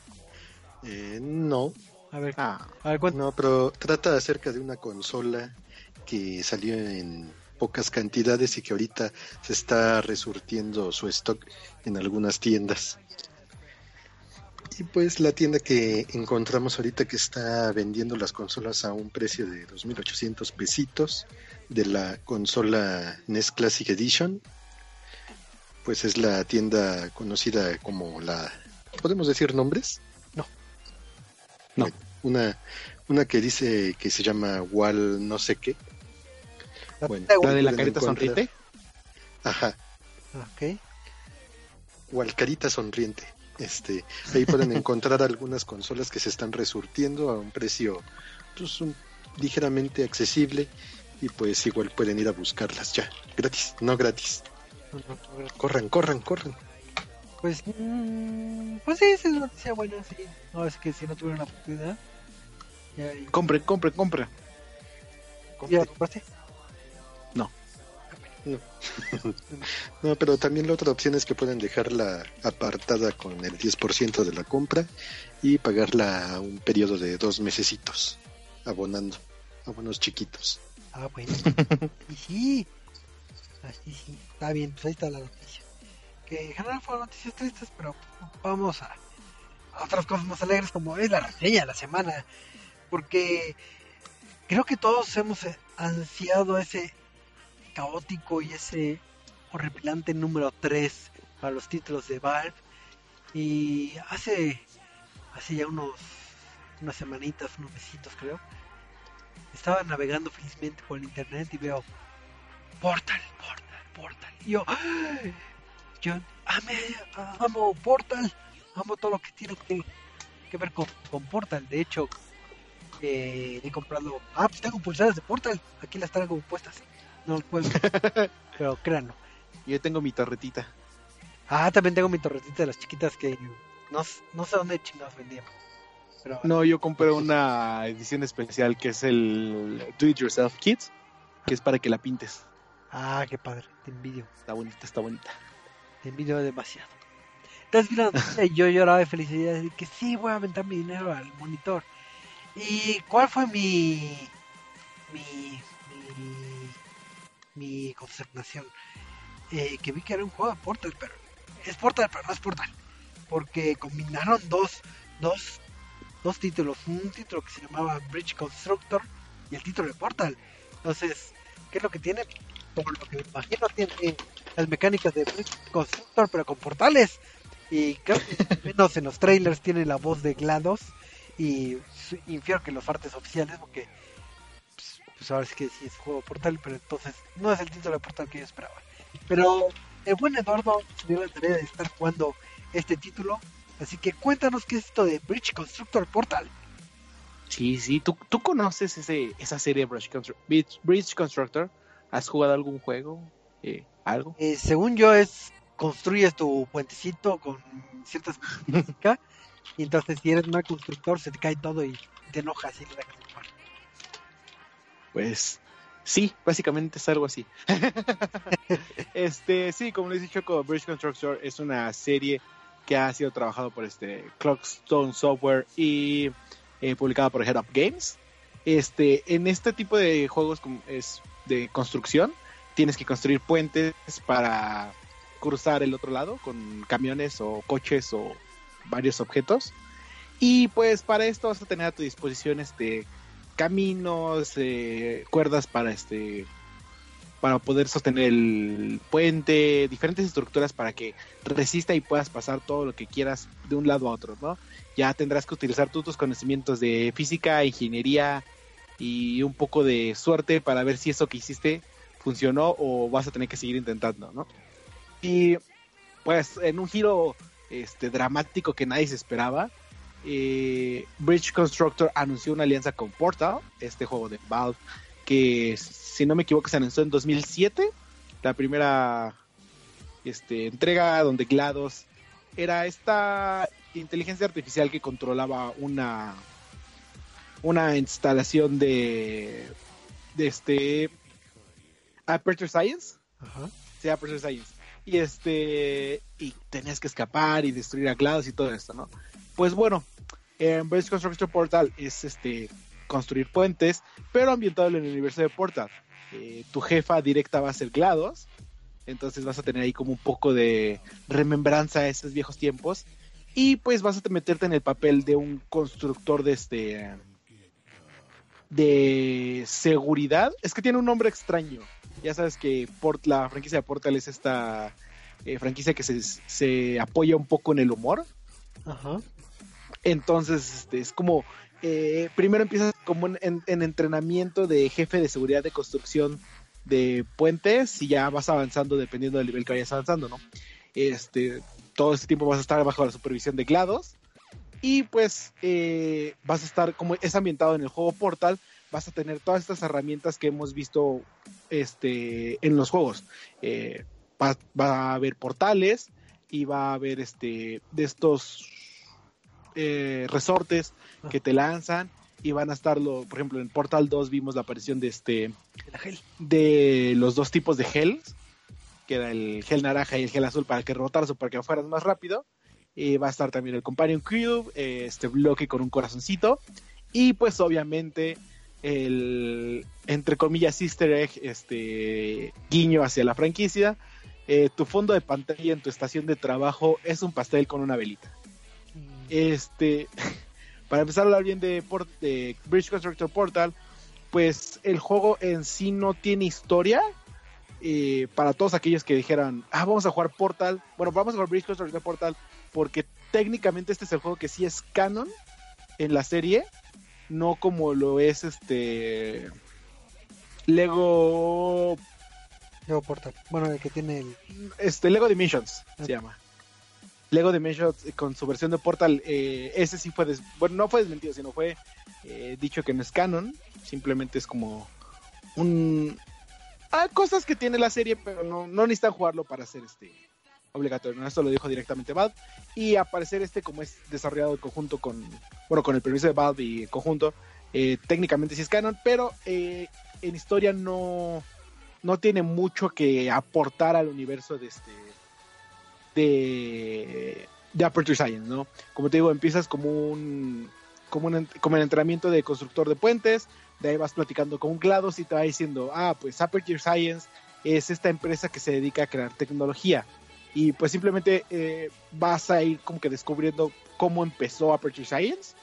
Eh, no, A ver, Ah, a ver cuánto. no, pero trata acerca de una consola que salió en pocas cantidades y que ahorita se está resurtiendo su stock en algunas tiendas. Y pues la tienda que encontramos ahorita que está vendiendo las consolas a un precio de 2.800 pesitos de la consola NES Classic Edition, pues es la tienda conocida como la... ¿Podemos decir nombres? No. No. Una, una que dice que se llama Wal no sé qué. La Bueno, la de la carita encontrar- sonriente. Ajá, Ok. Walcarita sonriente. Este, ahí pueden encontrar algunas consolas que se están resurtiendo a un precio pues, un- ligeramente accesible y pues igual pueden ir a buscarlas ya, gratis, no gratis. Corran, corran, corran. Pues, mm, pues sí, esa es una noticia buena, sí. No, es que si no tuvieron la oportunidad. Compre, compre, compre. ¿Ya compraste? No, pero también la otra opción es que pueden dejarla apartada con el 10% de la compra y pagarla a un periodo de dos mesecitos, abonando, abonos chiquitos. Ah, bueno. y sí. Así sí. Está bien, pues ahí está la noticia. Que en general fueron noticias tristes, pero vamos a, a otras cosas más alegres como es la reseña de la semana. porque creo que todos hemos ansiado ese caótico y ese horripilante número 3 para los títulos de Valve. Y hace, hace ya unos, unas semanitas, unos besitos creo, estaba navegando felizmente por el internet y veo Portal, Portal, Portal. Y yo, ¡ay! yo ame, amo Portal, amo todo lo que tiene que, que ver con, con Portal. De hecho, eh, he comprado, ah, pues tengo pulseras de Portal, aquí las traigo puestas. No puedo, pero créanlo. Yo tengo mi torretita. Ah, también tengo mi torretita de las chiquitas que no, no sé dónde chingados vendían. Pero, No, yo compré una edición especial que es el Do It Yourself Kit, que es para que la pintes. Ah, qué padre, te envidio. Está bonita, está bonita. Te envidio demasiado. Entonces yo lloraba de felicidad y que sí, voy a aventar mi dinero al monitor. ¿Y cuál fue mi. mi. mi. Mi consternación? Eh, que vi que era un juego de Portal, pero. Es Portal, pero no es Portal. Porque combinaron dos. dos. dos títulos. Un título que se llamaba Bridge Constructor y el título de Portal. Entonces, ¿qué es lo que tiene? Por lo que me imagino, tiene las mecánicas de Bridge Constructor, pero con portales. Y creo que menos en los trailers tiene la voz de GLaDOS. Y infiero que los artes oficiales, porque pues, ahora sí que sí es juego Portal, pero entonces no es el título de Portal que yo esperaba. Pero el buen Eduardo se dio la tarea de estar jugando este título. Así que cuéntanos qué es esto de Bridge Constructor Portal. Sí, sí, ¿tú, tú conoces ese, esa serie Bridge, Constru- Bridge, Bridge Constructor? ¿Has jugado algún juego? Eh, ¿Algo? Eh, según yo es construyes tu puentecito con ciertas y entonces si eres mal constructor se te cae todo y te enojas y le. Pues sí, básicamente es algo así. este, sí, como les he dicho, Bridge Constructor es una serie que ha sido trabajado por este Clockstone Software y eh, publicada por Head Up Games. Este, en este tipo de juegos es de construcción, tienes que construir puentes para cruzar el otro lado con camiones o coches o varios objetos. Y pues para esto vas a tener a tu disposición este caminos, eh, cuerdas para este para poder sostener el puente, diferentes estructuras para que resista y puedas pasar todo lo que quieras de un lado a otro, ¿no? Ya tendrás que utilizar tú tus conocimientos de física, ingeniería y un poco de suerte para ver si eso que hiciste funcionó o vas a tener que seguir intentando, ¿no? Y pues en un giro este dramático que nadie se esperaba, eh, Bridge Constructor anunció una alianza con Portal, este juego de Valve, que si no me equivoco se anunció en 2007, la primera este, entrega donde GLaDOS era esta inteligencia artificial que controlaba una una instalación de de este Aperture Science Ajá. sí, Aperture Science y este y tenías que escapar y destruir a GLaDOS y todo esto, ¿no? Pues bueno, en Bridge Construction Portal es este construir puentes, pero ambientado en el universo de Portal. Eh, tu jefa directa va a ser GLaDOS, entonces vas a tener ahí como un poco de remembranza a esos viejos tiempos y pues vas a meterte en el papel de un constructor de este de seguridad. Es que tiene un nombre extraño. Ya sabes que Port, la franquicia de Portal es esta eh, franquicia que se, se apoya un poco en el humor. Ajá. Entonces, este, es como, eh, primero empiezas como en, en- en entrenamiento de jefe de seguridad de construcción de puentes y ya vas avanzando dependiendo del nivel que vayas avanzando, ¿no? Este, todo ese tiempo vas a estar bajo la supervisión de GLaDOS y pues eh, vas a estar, como es ambientado en el juego Portal, vas a tener todas estas herramientas que hemos visto este, en los juegos. Eh, va, va a haber portales y va a haber este, de estos eh, resortes que te lanzan y van a estar, lo, por ejemplo, en Portal 2 vimos la aparición de este de los dos tipos de gel, que era el gel naranja y el gel azul para que rebotaras o para que fueras más rápido. Y va a estar también el Companion Cube, eh, este bloque con un corazoncito. Y pues obviamente el, entre comillas, easter egg, este guiño hacia la franquicia. Eh, tu fondo de pantalla en tu estación de trabajo es un pastel con una velita. Este, para empezar a hablar bien de, de Bridge Constructor Portal, pues el juego en sí no tiene historia. Eh, para todos aquellos que dijeran, ah, vamos a jugar Portal, bueno, vamos a jugar Bridge Constructor Portal, porque técnicamente este es el juego que sí es canon en la serie, no como lo es este Lego Lego Portal. Bueno, el que tiene el... Este, Lego Dimensions se llama. Lego Dimensions eh, con su versión de Portal, eh, ese sí fue, bueno, no fue desmentido, sino fue eh, dicho que no es canon, simplemente es como un... Hay cosas que tiene la serie, pero no, necesitan jugarlo para hacer este obligatorio. Esto lo dijo directamente Valve. Y aparecer este como es desarrollado en conjunto con, bueno, con el permiso de Valve y conjunto, técnicamente sí es canon, pero en historia no, no tiene mucho que aportar al universo de este de, de Aperture Science, ¿no? Como te digo, empiezas como un como, un, como el entrenamiento de constructor de puentes, de ahí vas platicando con un GLaDOS y te va diciendo, ah, pues Aperture Science es esta empresa que se dedica a crear tecnología. Y pues simplemente eh, vas a ir como que descubriendo cómo empezó Aperture Science,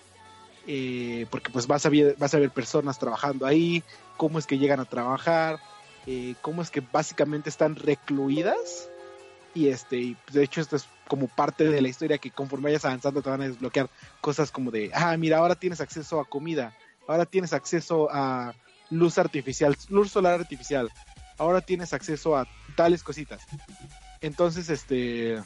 eh, porque pues vas a, ver, vas a ver personas trabajando ahí, cómo es que llegan a trabajar, eh, cómo es que básicamente están recluidas y este y de hecho esto es como parte de la historia que conforme vayas avanzando te van a desbloquear cosas como de ah mira ahora tienes acceso a comida ahora tienes acceso a luz artificial luz solar artificial ahora tienes acceso a tales cositas entonces este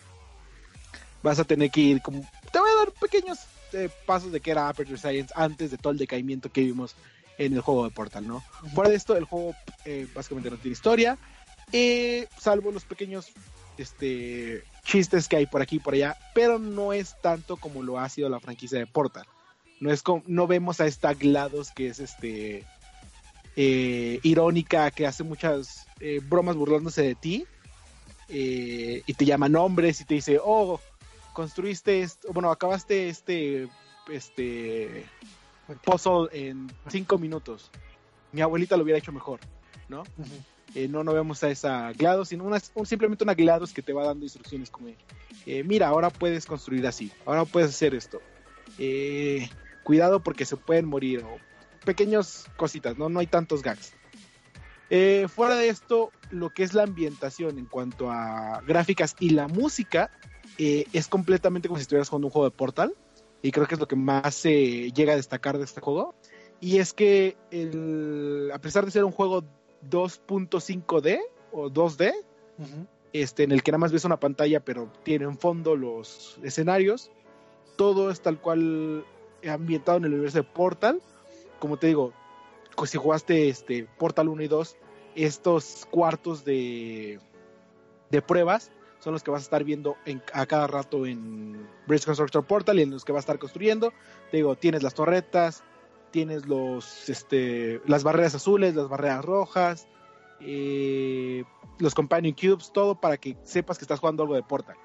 vas a tener que ir como te voy a dar pequeños eh, pasos de que era Aperture Science antes de todo el decaimiento que vimos en el juego de Portal, ¿no? Fuera de esto, el juego eh, básicamente no tiene historia, eh, salvo los pequeños este, chistes que hay por aquí y por allá, pero no es tanto como lo ha sido la franquicia de Portal. No, es como, no vemos a esta GLaDOS que es este eh, irónica, que hace muchas bromas burlándose de ti y te llama nombres y te dice, oh, construiste, esto, bueno, acabaste este, este puzzle en cinco minutos. Mi abuelita lo hubiera hecho mejor, ¿no? Eh, no, no vemos a esa GLaDOS, sino una, simplemente una GLaDOS que te va dando instrucciones como, eh, mira, ahora puedes construir así, ahora puedes hacer esto. Eh, cuidado porque se pueden morir, o pequeñas cositas, ¿no? No hay tantos gags. fuera de esto, lo que es la ambientación en cuanto a gráficas y la música, es completamente como si estuvieras jugando un juego de Portal y creo que es lo que más se llega a destacar de este juego. Y es que a pesar de ser un juego 2.5D o 2D, este, en el que nada más ves una pantalla pero tiene en fondo los escenarios, todo es tal cual ambientado en el universo de Portal. Como te digo, pues, si jugaste este, Portal 1 y 2, estos cuartos de, de pruebas son los que vas a estar viendo a cada rato en Bridge Constructor Portal y en los que vas a estar construyendo. Te digo, tienes las torretas, tienes los, este, las barreras azules, las barreras rojas, eh, los Companion Cubes, todo para que sepas que estás jugando algo de Portal.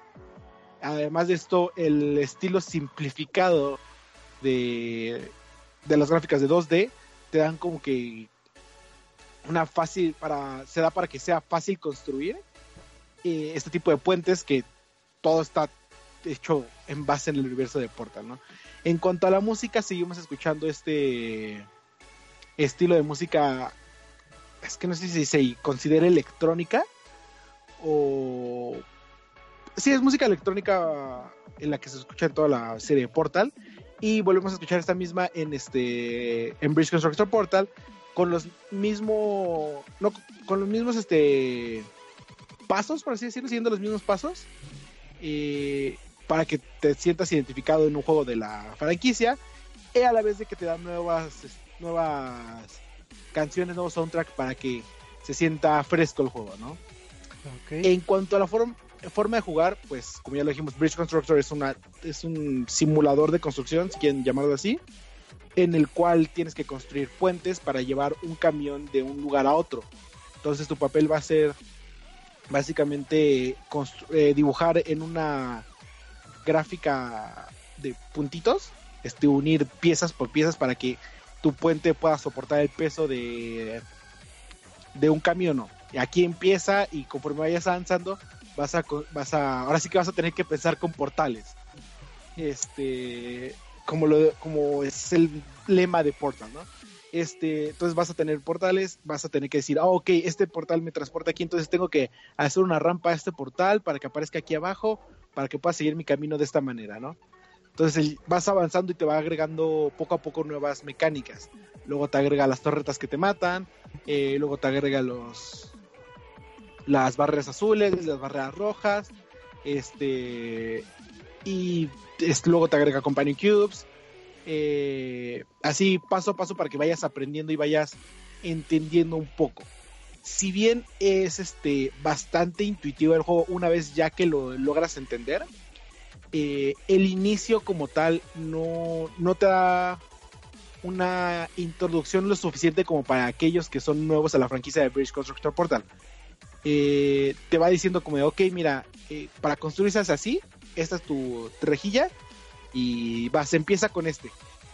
Además de esto, el estilo simplificado de, de las gráficas de 2D te dan como que una fácil para se da para que sea fácil construir eh, este tipo de puentes que todo está hecho en base en el universo de Portal, ¿no? En cuanto a la música, seguimos escuchando este estilo de música, es que no sé si se considera electrónica o... Sí, es música electrónica en la que se escucha en toda la serie de Portal y volvemos a escuchar esta misma en este en Bridge Constructor Portal con los mismos no con los mismos este pasos, por así decirlo, siguiendo los mismos pasos, eh, para que te sientas identificado en un juego de la franquicia, y a la vez de que te dan nuevas, nuevas canciones, nuevos soundtrack para que se sienta fresco el juego, ¿no? En cuanto a la forma de jugar, pues como ya lo dijimos, Bridge Constructor es, una, es un simulador de construcción, si quieren llamarlo así, en el cual tienes que construir puentes para llevar un camión de un lugar a otro. Entonces tu papel va a ser básicamente eh, dibujar en una gráfica de puntitos, este, unir piezas por piezas para que tu puente pueda soportar el peso de, de un camión. Aquí empieza y conforme vayas avanzando, vas a, vas a, ahora sí que vas a tener que pensar con portales. Este, como, lo, como es el lema de Portal, ¿no? Este, entonces vas a tener portales, vas a tener que decir, ah, ok, este portal me transporta aquí, entonces tengo que hacer una rampa a este portal para que aparezca aquí abajo, para que pueda seguir mi camino de esta manera, ¿no? Entonces vas avanzando y te va agregando poco a poco nuevas mecánicas. Luego te agrega las torretas que te matan, eh, luego te agrega los las barreras azules, las barreras rojas, este y luego te agrega Companion Cubes, eh, así paso a paso para que vayas aprendiendo y vayas entendiendo un poco. Si bien es este bastante intuitivo el juego una vez ya que lo logras entender, eh, el inicio como tal no, no te da una introducción lo suficiente como para aquellos que son nuevos a la franquicia de British Constructor Portal. Eh, te va diciendo como de, ok, mira, eh, para construirse así, esta es tu rejilla y vas, empieza con este,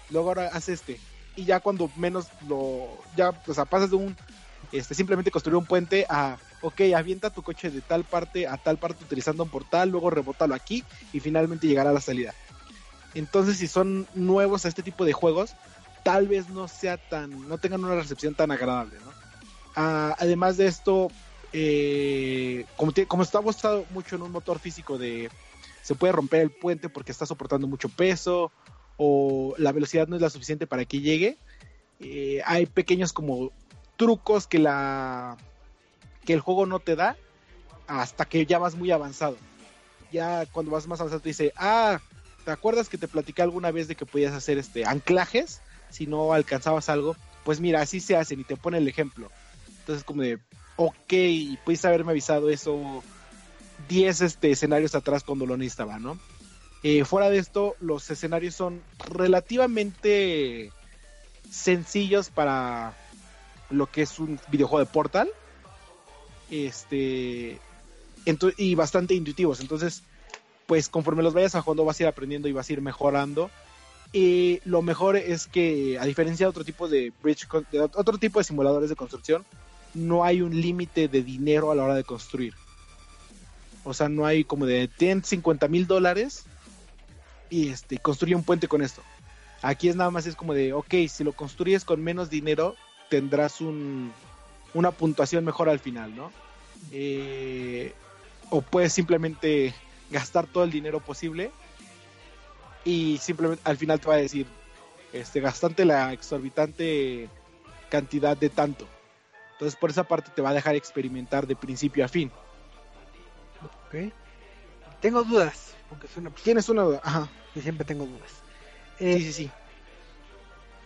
luego ahora haz este, y ya cuando menos lo, ya, o sea, pasas de un, este, simplemente construir un puente a, ok, avienta tu coche de tal parte a tal parte utilizando un portal, luego rebótalo aquí y finalmente llegar a la salida. Entonces, si son nuevos a este tipo de juegos, tal vez no sea tan, no tengan una recepción tan agradable. Ah, además de esto, eh, como, como está basado mucho en un motor físico de se puede romper el puente porque está soportando mucho peso o la velocidad no es la suficiente para que llegue. Eh, hay pequeños como trucos que la que el juego no te da hasta que ya vas muy avanzado. Ya cuando vas más avanzado te dice, ah, ¿te acuerdas que te platicé alguna vez de que podías hacer este anclajes si no alcanzabas algo? Pues mira, así se hacen y te pone el ejemplo. Entonces como de, ok, puedes haberme avisado eso 10 este, escenarios atrás cuando lo necesitaba, ¿no? Eh, fuera de esto, los escenarios son relativamente sencillos para lo que es un videojuego de Portal. Este. y bastante intuitivos. Entonces, pues conforme los vayas a jugando, vas a ir aprendiendo y vas a ir mejorando. Y lo mejor es que, a diferencia de otro tipo de bridge, de otro tipo de simuladores de construcción, no hay un límite de dinero a la hora de construir. O sea, no hay como de 10, 50 mil dólares y este, construye un puente con esto. Aquí es nada más es como de, ok, si lo construyes con menos dinero, tendrás un, una puntuación mejor al final, ¿no? Eh, o puedes simplemente gastar todo el dinero posible y simplemente al final te va a decir, este, gastante la exorbitante cantidad de tanto. Entonces por esa parte te va a dejar experimentar de principio a fin. Ok. Tengo dudas, porque una... Tienes una duda, ajá. Y siempre tengo dudas. sí, sí, sí.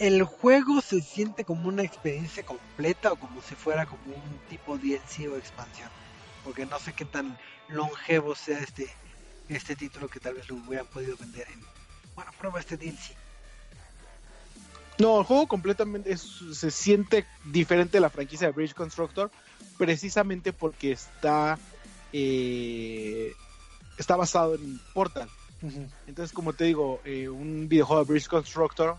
¿El juego se siente como una experiencia completa o como si fuera como un tipo DLC o expansión? Porque no sé qué tan longevo sea este, este título que tal vez lo hubieran podido vender en... Bueno, prueba este DLC. No, el juego completamente se siente diferente de la franquicia de Bridge Constructor precisamente porque está eh, está basado en Portal. Entonces, como te digo, eh, un videojuego de Bridge Constructor,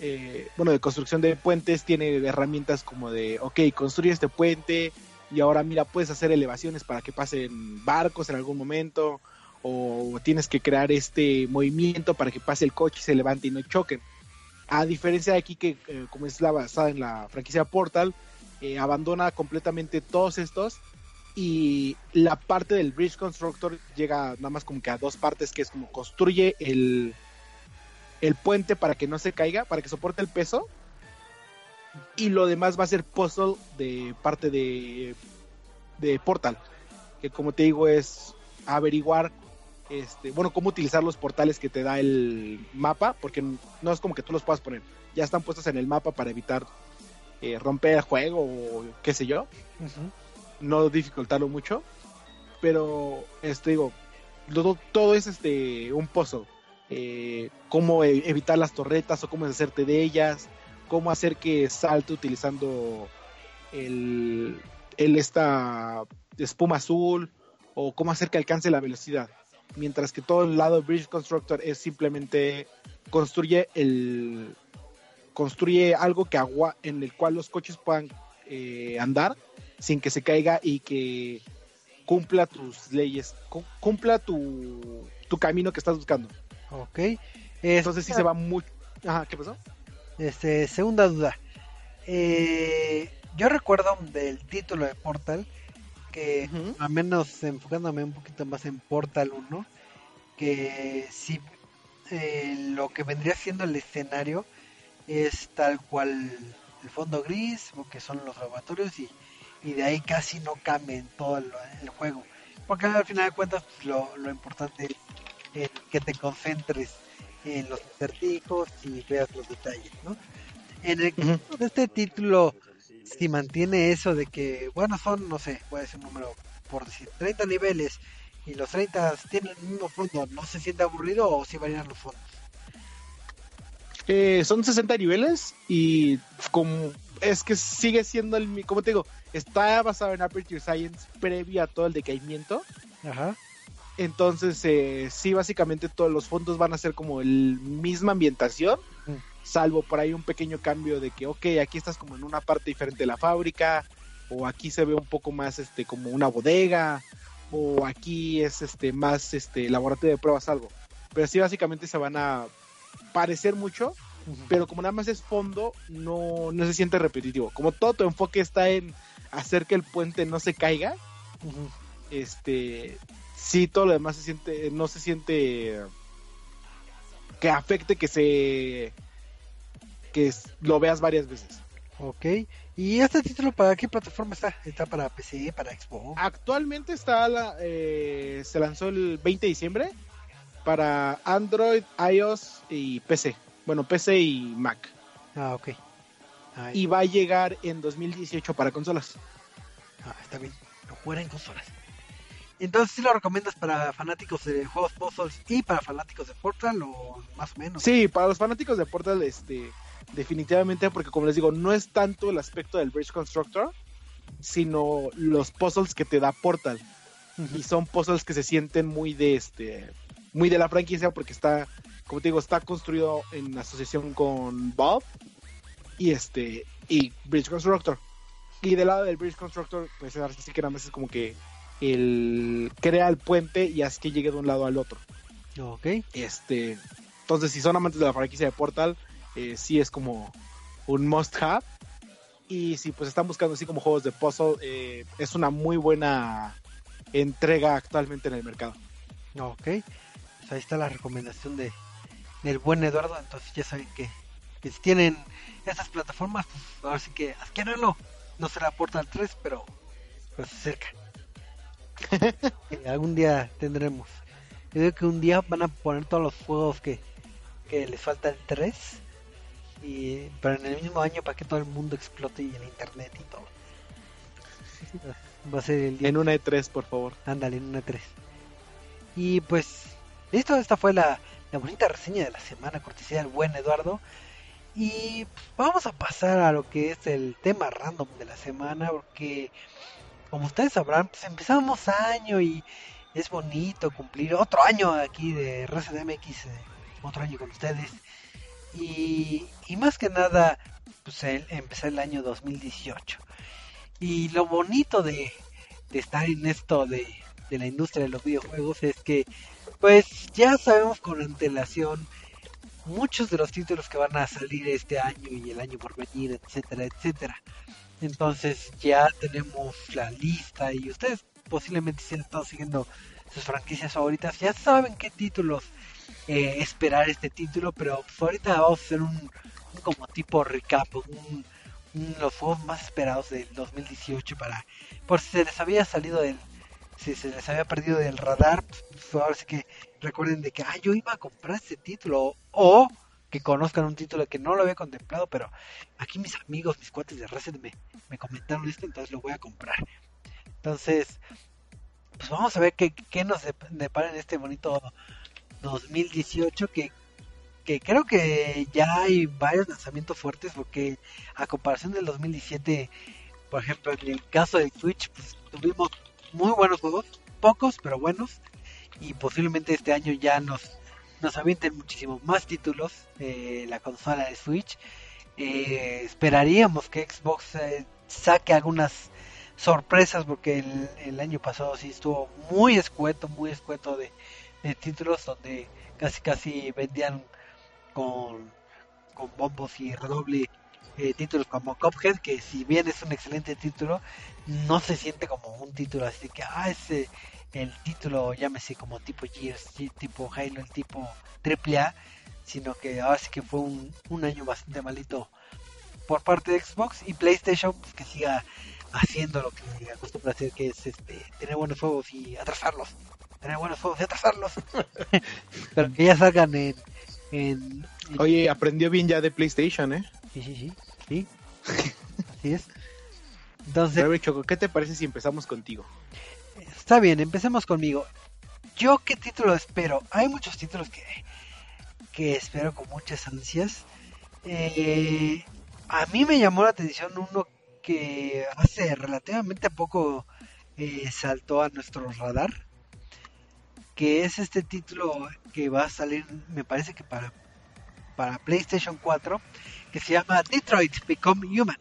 eh, bueno, de construcción de puentes, tiene herramientas como de, ok, construye este puente y ahora mira, puedes hacer elevaciones para que pasen barcos en algún momento, o tienes que crear este movimiento para que pase el coche y se levante y no choquen. A diferencia de aquí, que como es la basada en la franquicia Portal, abandona completamente todos estos y la parte del Bridge Constructor llega nada más como que a dos partes, que es como construye el, el puente para que no se caiga, para que soporte el peso. Y lo demás va a ser puzzle de parte de, de Portal, que como te digo es averiguar, este, bueno, cómo utilizar los portales que te da el mapa, porque no es como que tú los puedas poner, ya están puestos en el mapa para evitar eh, romper el juego o qué sé yo no dificultarlo mucho, pero este digo, todo, todo es este un pozo. Eh, cómo e, evitar las torretas o cómo deshacerte de ellas, cómo hacer que salte utilizando el, esta espuma azul o cómo hacer que alcance la velocidad. Mientras que todo el lado de Bridge Constructor es simplemente construye el construye algo que agua en el cual los coches puedan eh, andar sin que se caiga y que cumpla tus leyes, cumpla tu, tu camino que estás buscando. Ok. Es- Entonces sí se va mucho. Ajá, ¿qué pasó? Este, segunda duda. Eh, yo recuerdo del título de Portal que, Ujú. al menos enfocándome un poquito más en Portal 1, que si eh, lo que vendría siendo el escenario es tal cual el fondo gris, que son los laboratorios, y, y de ahí casi no cambia en todo el, el juego. Porque al final de cuentas pues, lo, lo importante el que te concentres en los acertijos y veas los detalles, ¿no? En el caso de este título, si mantiene eso de que, bueno, son, no sé, voy a decir un número por decir, 30 niveles y los 30 tienen el mismo fondo, ¿no se siente aburrido o si varían los fondos? Eh, son 60 niveles y como es que sigue siendo el como te digo, está basado en Aperture Science previo a todo el decaimiento. Ajá. Entonces, eh, sí, básicamente todos los fondos van a ser como el misma ambientación, Mm. salvo por ahí un pequeño cambio de que, ok, aquí estás como en una parte diferente de la fábrica, o aquí se ve un poco más este como una bodega, o aquí es este más este laboratorio de pruebas algo. Pero sí, básicamente se van a parecer mucho, pero como nada más es fondo, no, no se siente repetitivo. Como todo tu enfoque está en hacer que el puente no se caiga, este sí todo lo demás se siente no se siente que afecte que se que lo veas varias veces Ok. ¿Y este título para qué plataforma está? ¿Está para PC, para Xbox? actualmente está la, eh, se lanzó el 20 de diciembre para Android iOS y PC bueno PC y Mac Ah, ok. Ahí. y va a llegar en 2018 para consolas Ah, está bien. Lo jugaré en consolas. Entonces, ¿sí lo recomiendas para fanáticos de juegos puzzles y para fanáticos de Portal o más o menos? Sí, para los fanáticos de Portal, este, definitivamente, porque como les digo, no es tanto el aspecto del Bridge Constructor, sino los puzzles que te da Portal. Y son puzzles que se sienten muy de este, muy de la franquicia, porque está, como te digo, está construido en asociación con Bob y este, y Bridge Constructor. Y del lado del Bridge Constructor, pues ahora sí que nada más es como que el crea el puente y haz que llegue de un lado al otro. Ok. Este, entonces, si son amantes de la franquicia de Portal, eh, sí es como un must have. Y si pues están buscando así como juegos de puzzle, eh, es una muy buena entrega actualmente en el mercado. Ok. Pues ahí está la recomendación de del buen Eduardo. Entonces ya saben que, que si tienen estas plataformas, pues ahora sí que adquiéranlo. No será Portal 3, pero pues cerca. Que algún día tendremos. Yo digo que un día van a poner todos los juegos que, que les falta el 3. Y, pero en el mismo año para que todo el mundo explote y el internet y todo. Va a ser el día En una E3, por favor. Ándale, en una 3. Y pues, listo, esta fue la, la bonita reseña de la semana, cortesía del buen Eduardo. Y pues, vamos a pasar a lo que es el tema random de la semana, porque como ustedes sabrán, pues empezamos año y es bonito cumplir otro año aquí de Resident MX, eh, otro año con ustedes. Y, más que nada, pues el, empezar el año 2018. Y lo bonito de, de estar en esto de, de la industria de los videojuegos es que pues ya sabemos con antelación muchos de los títulos que van a salir este año y el año por venir, etcétera, etcétera. Entonces ya tenemos la lista y ustedes posiblemente si han estado siguiendo sus franquicias favoritas. Ya saben qué títulos eh, esperar este título, pero pues, ahorita vamos a hacer un, un como tipo recap, un, los juegos más esperados del 2018 para por si se les había salido del si se les había perdido del radar, pues, pues, ahora sí que recuerden de que ah, yo iba a comprar este título o que conozcan un título que no lo había contemplado, pero aquí mis amigos, mis cuates de Reset me, me comentaron esto, entonces lo voy a comprar. Entonces, pues vamos a ver qué, qué nos dep- depara en este bonito 2018 que, que creo que ya hay varios lanzamientos fuertes porque a comparación del 2017, por ejemplo, en el caso del Switch, pues tuvimos muy buenos juegos, pocos pero buenos, y posiblemente este año ya nos, nos avienten muchísimos más títulos eh, la consola de Switch. Eh, esperaríamos que Xbox eh, saque algunas sorpresas porque el, el año pasado sí estuvo muy escueto, muy escueto de, títulos donde casi casi vendían con, con bombos y redoble eh, títulos como Cuphead, que si bien es un excelente título, no se siente como un título así que, ah, ese el título, llámese como tipo Gears, tipo Halo, el tipo AAA, sino que ahora sí que fue un, un año bastante malito por parte de Xbox y PlayStation pues, que siga haciendo lo que acostumbra hacer, que es este, tener buenos juegos y atrasarlos. Tener buenos juegos y atrasarlos. Pero que ya salgan en, en, Oye, aprendió bien ya de PlayStation, ¿eh? Sí, sí, sí. sí. Así es. Entonces, Choco, ¿qué te parece si empezamos contigo? Está bien, empecemos conmigo. ¿Yo qué título espero? Hay muchos títulos que, que espero con muchas ansias. Eh, a mí me llamó la atención uno que hace relativamente poco eh, saltó a nuestro radar, que es este título que va a salir, me parece que para, para PlayStation 4, que se llama Detroit Become Human,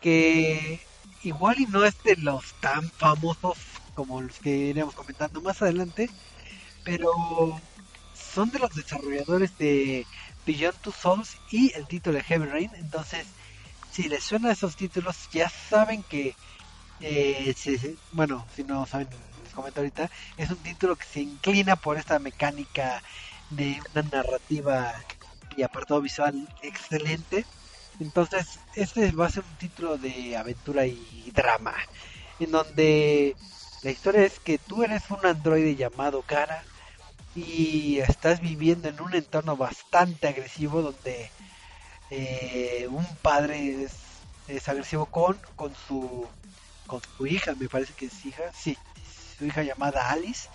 que igual y no es de los tan famosos como los que iremos comentando más adelante, pero son de los desarrolladores de Beyond Two Souls y el título de Heavy Rain, entonces si les suena esos títulos, ya saben que, eh, bueno, si no saben, les comento ahorita, es un título que se inclina por esta mecánica de una narrativa y apartado visual excelente. Entonces, este va a ser un título de aventura y drama, en donde la historia es que tú eres un androide llamado Cara y estás viviendo en un entorno bastante agresivo donde eh, un padre es, agresivo con, con su con su hija, me parece que es hija, sí, su hija llamada Alice.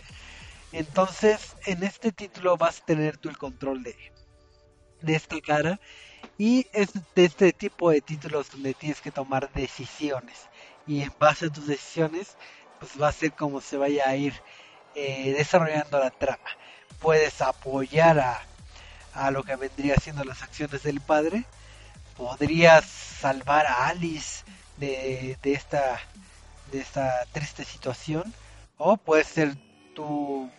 Entonces, en este título vas a tener tú el control de, de esta cara y es de este tipo de títulos donde tienes que tomar decisiones y en base a tus decisiones pues va a ser como se vaya a ir eh, desarrollando la trama. Puedes apoyar a, a lo que vendría siendo las acciones del padre. Podrías salvar a Alice de, de esta de esta triste situación o puede ser tu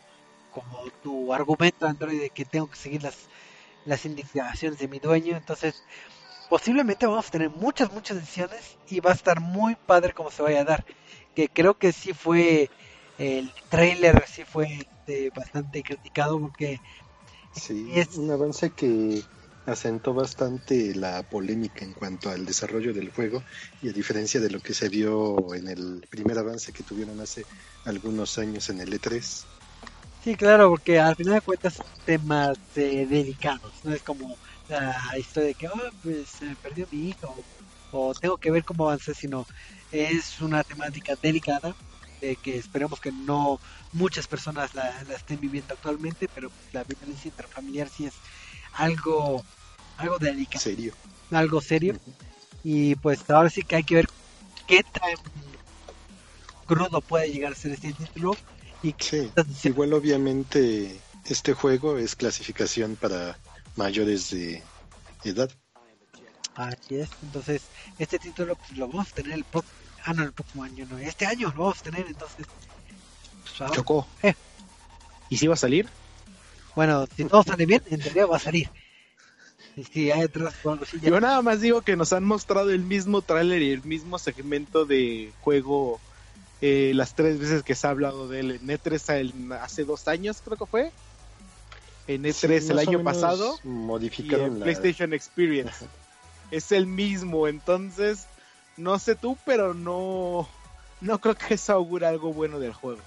como tu argumento Android de que tengo que seguir las las indicaciones de mi dueño entonces posiblemente vamos a tener muchas muchas decisiones y va a estar muy padre como se vaya a dar que creo que sí fue el trailer sí fue este, bastante criticado porque Sí, es un avance que asentó bastante la polémica en cuanto al desarrollo del juego y a diferencia de lo que se vio en el primer avance que tuvieron hace algunos años en el E3. Sí, claro, porque al final de cuentas son temas eh, delicados, no es como la historia de que, oh, pues se me perdió mi hijo o, tengo que ver cómo avancé, sino es una temática delicada de que esperemos que no muchas personas la, estén viviendo actualmente, pero la violencia interfamiliar sí es algo algo delicado, serio, algo serio. Y pues ahora sí que hay que ver qué tan crudo puede llegar a ser este título. Y sí, igual obviamente este juego es clasificación para mayores de edad. Así es, entonces este título pues, lo vamos a tener el próximo Ah, no, el próximo año no. Este año lo vamos a tener, entonces. Pues, Chocó. Eh. ¿Y si va a salir? Bueno, si todo sale bien, en teoría va a salir. Si hay atrás, Yo nada más digo que nos han mostrado el mismo tráiler y el mismo segmento de juego eh, las tres veces que se ha hablado de él. En E3 hace dos años, creo que fue. En E3 el año pasado. Modificaron la... PlayStation Experience. Es el mismo, entonces no sé tú, pero no, no creo que eso augure algo bueno del juego.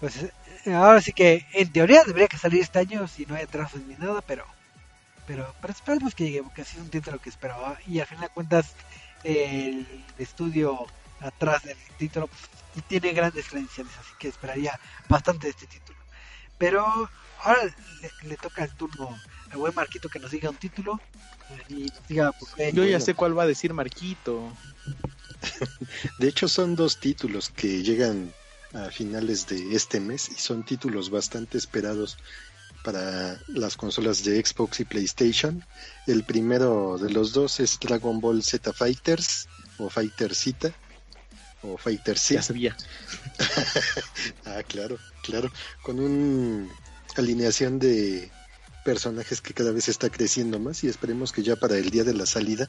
Pues eh, ahora sí que en teoría debería salir este año si no hay atrasos ni nada, pero pero, pero esperemos que llegue porque así es un título que esperaba y al final de cuentas el estudio atrás del título pues, tiene grandes credenciales, así que esperaría bastante de este título. Pero ahora le, toca el turno al buen Marquito que nos diga un título y diga Yo ya sé cuál va a decir Marquito. De hecho, son dos títulos que llegan a finales de este mes y son títulos bastante esperados para las consolas de Xbox y PlayStation. El primero de los dos es Dragon Ball Z Fighters o Fighter Z o Fighter Z. Ya sabía. ah, claro, claro. Con una alineación de personajes que cada vez está creciendo más y esperemos que ya para el día de la salida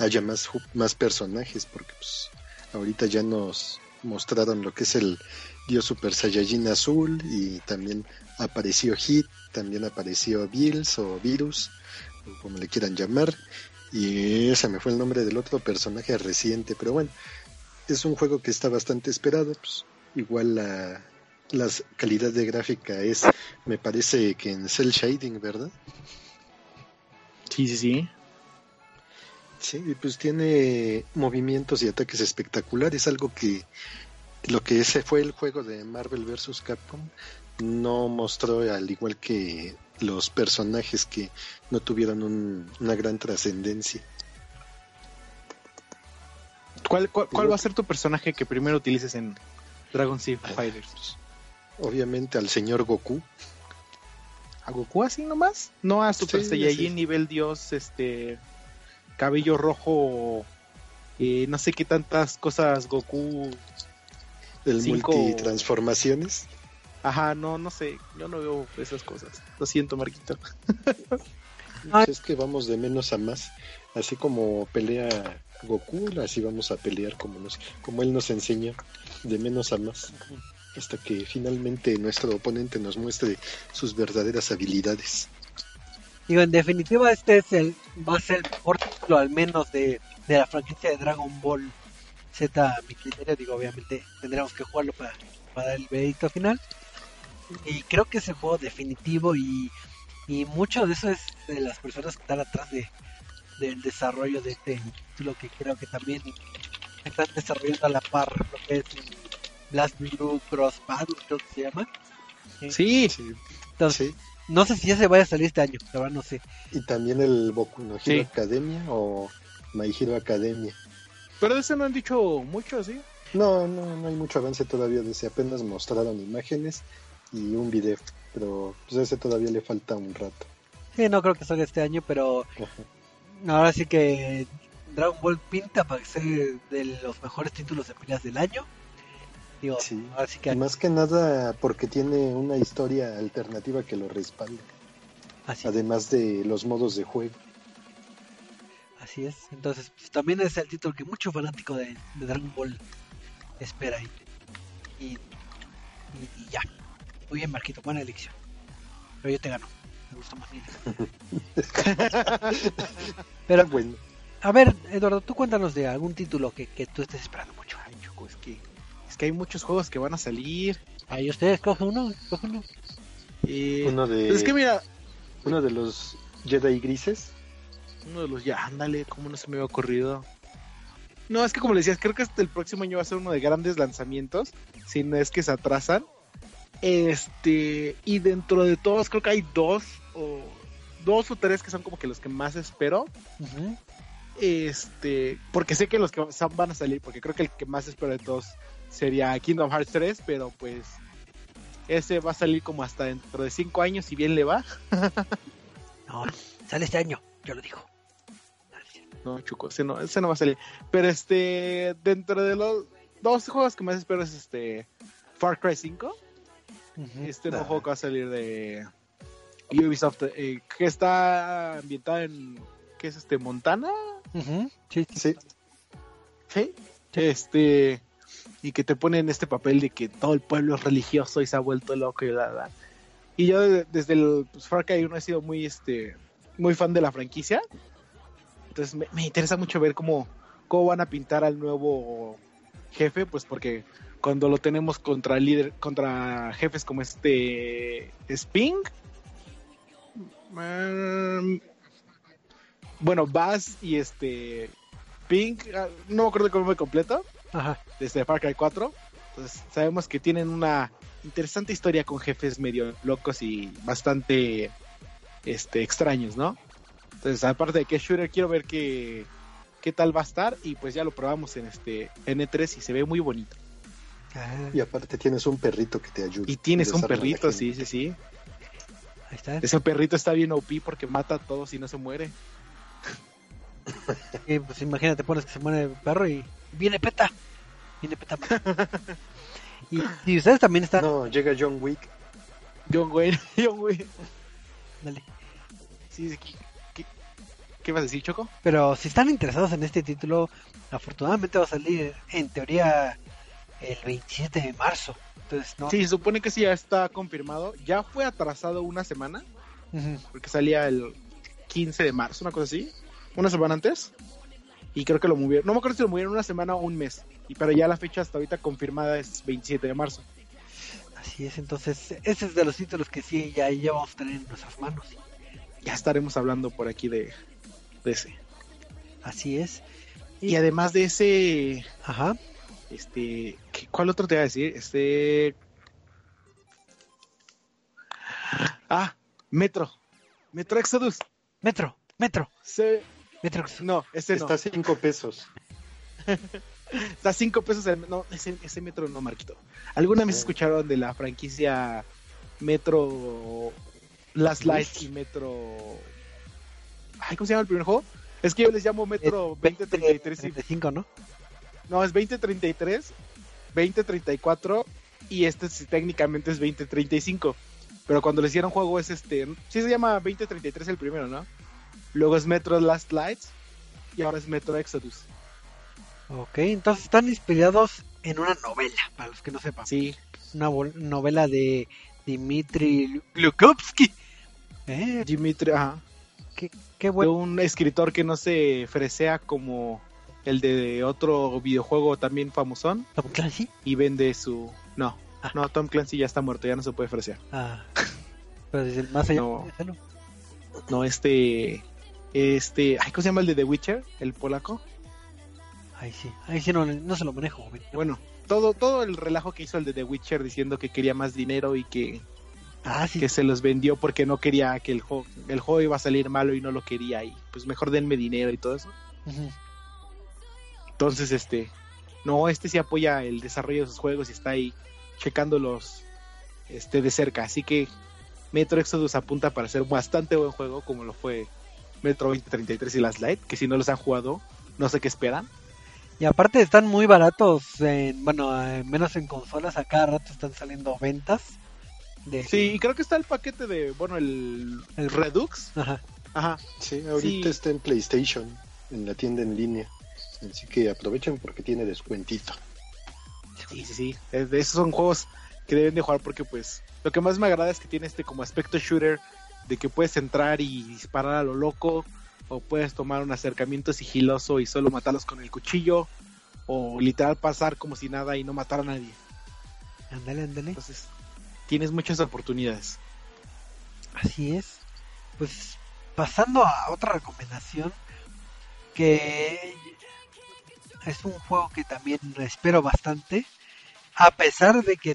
haya más, más personajes porque pues ahorita ya nos mostraron lo que es el Dios Super Saiyajin azul y también apareció Hit, también apareció Bills o Virus, como le quieran llamar, y ese me fue el nombre del otro personaje reciente, pero bueno, es un juego que está bastante esperado, pues igual la, la calidad de gráfica es, me parece que en Cell Shading, ¿verdad? Sí, sí, sí. Sí, pues tiene movimientos y ataques espectaculares, algo que lo que ese fue el juego de Marvel vs. Capcom no mostró al igual que los personajes que no tuvieron un- una gran trascendencia. ¿Cuál, cuál, cuál va a ser tu personaje que primero utilices en Dragon Seed Fighters? Obviamente al señor Goku, ¿A Goku así nomás? No a Super Sí, Saiyajin sí. nivel dios, este cabello rojo, eh, no sé qué tantas cosas Goku. el Cinco- multitransformaciones. Ajá, no, no sé, yo no veo esas cosas. Lo siento, Marquito. Es que vamos de menos a más. Así como pelea Goku, así vamos a pelear como, nos, como él nos enseña, de menos a más. Hasta que finalmente nuestro oponente nos muestre sus verdaderas habilidades. Digo, en definitiva, este es el va a ser el mejor título, al menos de, de la franquicia de Dragon Ball Z, a mi criterio. Digo, obviamente tendremos que jugarlo para, para el veredicto final. Y creo que es el juego definitivo y, y mucho de eso es de las personas que están atrás de, del desarrollo de este título que creo que también están desarrollando a la par lo que es el Blast Blue Cross Battle, creo que se llama. Sí, Entonces, Sí. no sé si ya se vaya a salir este año, la verdad no sé. Y también el Boku no Hero Sí. Academia o My Hero Academia. pero de ese no han dicho mucho, ¿sí? No, no, no hay mucho avance todavía de ese. Apenas mostraron imágenes y un video. Pero pues a ese todavía le falta un rato. Sí, no creo que salga este año, pero Ajá. ahora sí que Dragon Ball pinta para ser de los mejores títulos de peleas del año. Digo, Sí. que más que nada porque tiene una historia alternativa que lo respalda. así, Además de los modos de juego. así es. Entonces, pues, también es el título que mucho fanático de, de Dragon Ball espera. Y, y, y- y ya. Muy bien, Marquito, buena elección. Pero yo te gano. Me gusta más bien. Pero, bueno, a ver, Eduardo, tú cuéntanos de algún título que, que tú estés esperando mucho. Ay, Choco, es que, es que hay muchos juegos que van a salir. Ahí ustedes, coge uno, coge uno. Eh, uno de pues es que mira, uno de los Jedi grises. uno de los ya, ándale, ¿cómo no se me había ocurrido? No, es que como le decías, creo que hasta el próximo año va a ser uno de grandes lanzamientos, si no es que se atrasan. Este, y dentro de todos creo que hay dos o dos o tres que son como que los que más espero. Este, porque sé que los que van a salir, porque creo que el que más espero de todos sería Kingdom Hearts 3, pero pues ese va a salir como hasta dentro de 5 años, si bien le va. No, sale este año, yo lo digo. No, Chuco, ese no, ese no va a salir. Pero este, dentro de los dos juegos que más espero es este Far Cry 5. Este nuevo juego que va a salir de Ubisoft, eh, que está ambientado en, ¿qué es este? ¿Montana? Sí, sí. Sí, Sí. Este, y que te ponen este papel de que todo el pueblo es religioso y se ha vuelto loco y bla, bla. Y yo de- desde el pues, Far Cry 1 he sido muy, este, muy fan de la franquicia. Entonces me, me interesa mucho ver cómo, cómo van a pintar al nuevo jefe, pues porque cuando lo tenemos contra líder, contra jefes como este Sping, mm, bueno, Bass y este Pink, ah, no me acuerdo el nombre completo, Ajá. desde Far Cry 4. Entonces sabemos que tienen una interesante historia con jefes medio locos y bastante este extraños, ¿no? Entonces, aparte de que shooter, quiero ver qué, qué tal va a estar y pues ya lo probamos en este N3 y se ve muy bonito. Ah, y aparte tienes un perrito que te ayuda. Y tienes un perrito, sí, sí, sí. ahí está. Ese perrito está bien OP porque mata a todos y no se muere. Y, pues imagínate, pones que se muere el perro y viene peta. Viene peta. y, y ustedes también están. No, llega John Wick. John Wayne, John Wayne. Dale. Sí, sí, ¿qué, qué, qué vas a decir, Choco? Pero si están interesados en este título, afortunadamente va a salir en teoría el 27 de marzo. Entonces, no. Sí, se supone que sí ya está confirmado. Ya fue atrasado una semana, Ujú. porque salía el 15 de marzo, una cosa así. Una semana antes. Y creo que lo movieron. No me acuerdo si lo movieron una semana o un mes. Y pero ya la fecha hasta ahorita confirmada es 27 de marzo. Así es, entonces, ese es de los títulos que sí ya, ya vamos a tener en nuestras manos. Ya estaremos hablando por aquí de, de ese. Así es. Y además de ese, Ajá. este, ¿qué- ¿cuál otro te iba a decir? Este, ah, Metro, Metro Exodus. Metro, Metro, Se- Metro. no, ese no. Está a 5 pesos. Está a 5 pesos. el- no, ese, ese Metro no, Marquito. ¿Alguna vez Sí. escucharon de la franquicia Metro Last Light y Metro. Ay, ¿cómo se llama el primer juego? Es que yo les llamo Metro 2033 y 35, ¿no? No, es 2033, 2034 y este sí, técnicamente es 2035. Pero cuando le hicieron juego es este, sí se llama 2033 el primero, ¿no? Luego es Metro Last Lights y ahora es Metro Exodus. Ok, entonces están inspirados en una novela, para los que no sepan. Sí, Una novela de Dmitry Glukovsky. Eh, Dimitri, ajá. qué, qué De bueno. un escritor que no se fresea como el de otro videojuego también famosón Tom Clancy. y vende su... No, Ah. no, Tom Clancy ya está muerto, ya no se puede fresear. Ah, pero desde el más allá. No. No, este... Este... Ay, ¿Cómo se llama el de The Witcher? El polaco. Ahí sí, ahí sí no, no se lo manejo. joven. Bueno, todo, todo el relajo que hizo el de The Witcher diciendo que quería más dinero y que, Ah, sí. que se los vendió porque no quería que el juego, el juego iba a salir malo y no lo quería y pues mejor denme dinero y todo eso. Entonces, este, no, este sí apoya el desarrollo de sus juegos y está ahí checándolos este, de cerca. Así que Metro Exodus apunta para ser bastante buen juego como lo fue Metro 2033 y Last Light, que si no los han jugado, no sé qué esperan. Y aparte están muy baratos, en, bueno, eh, menos en consolas, a cada rato están saliendo ventas. De... Sí, y creo que está el paquete de, bueno, el, El- Redux. Ajá. Ajá, Sí, ahorita Sí. está en PlayStation, en la tienda en línea. Así que aprovechen porque tiene descuentito. Sí, sí, sí. Es de esos son juegos que deben de jugar porque pues lo que más me agrada es que tiene este como aspecto shooter de que puedes entrar y disparar a lo loco o puedes tomar un acercamiento sigiloso y solo matarlos con el cuchillo o literal pasar como si nada y no matar a nadie. Ándale, ándale. Entonces, tienes muchas oportunidades. Así es. Pues pasando a otra recomendación que es un juego que también espero bastante, a pesar de que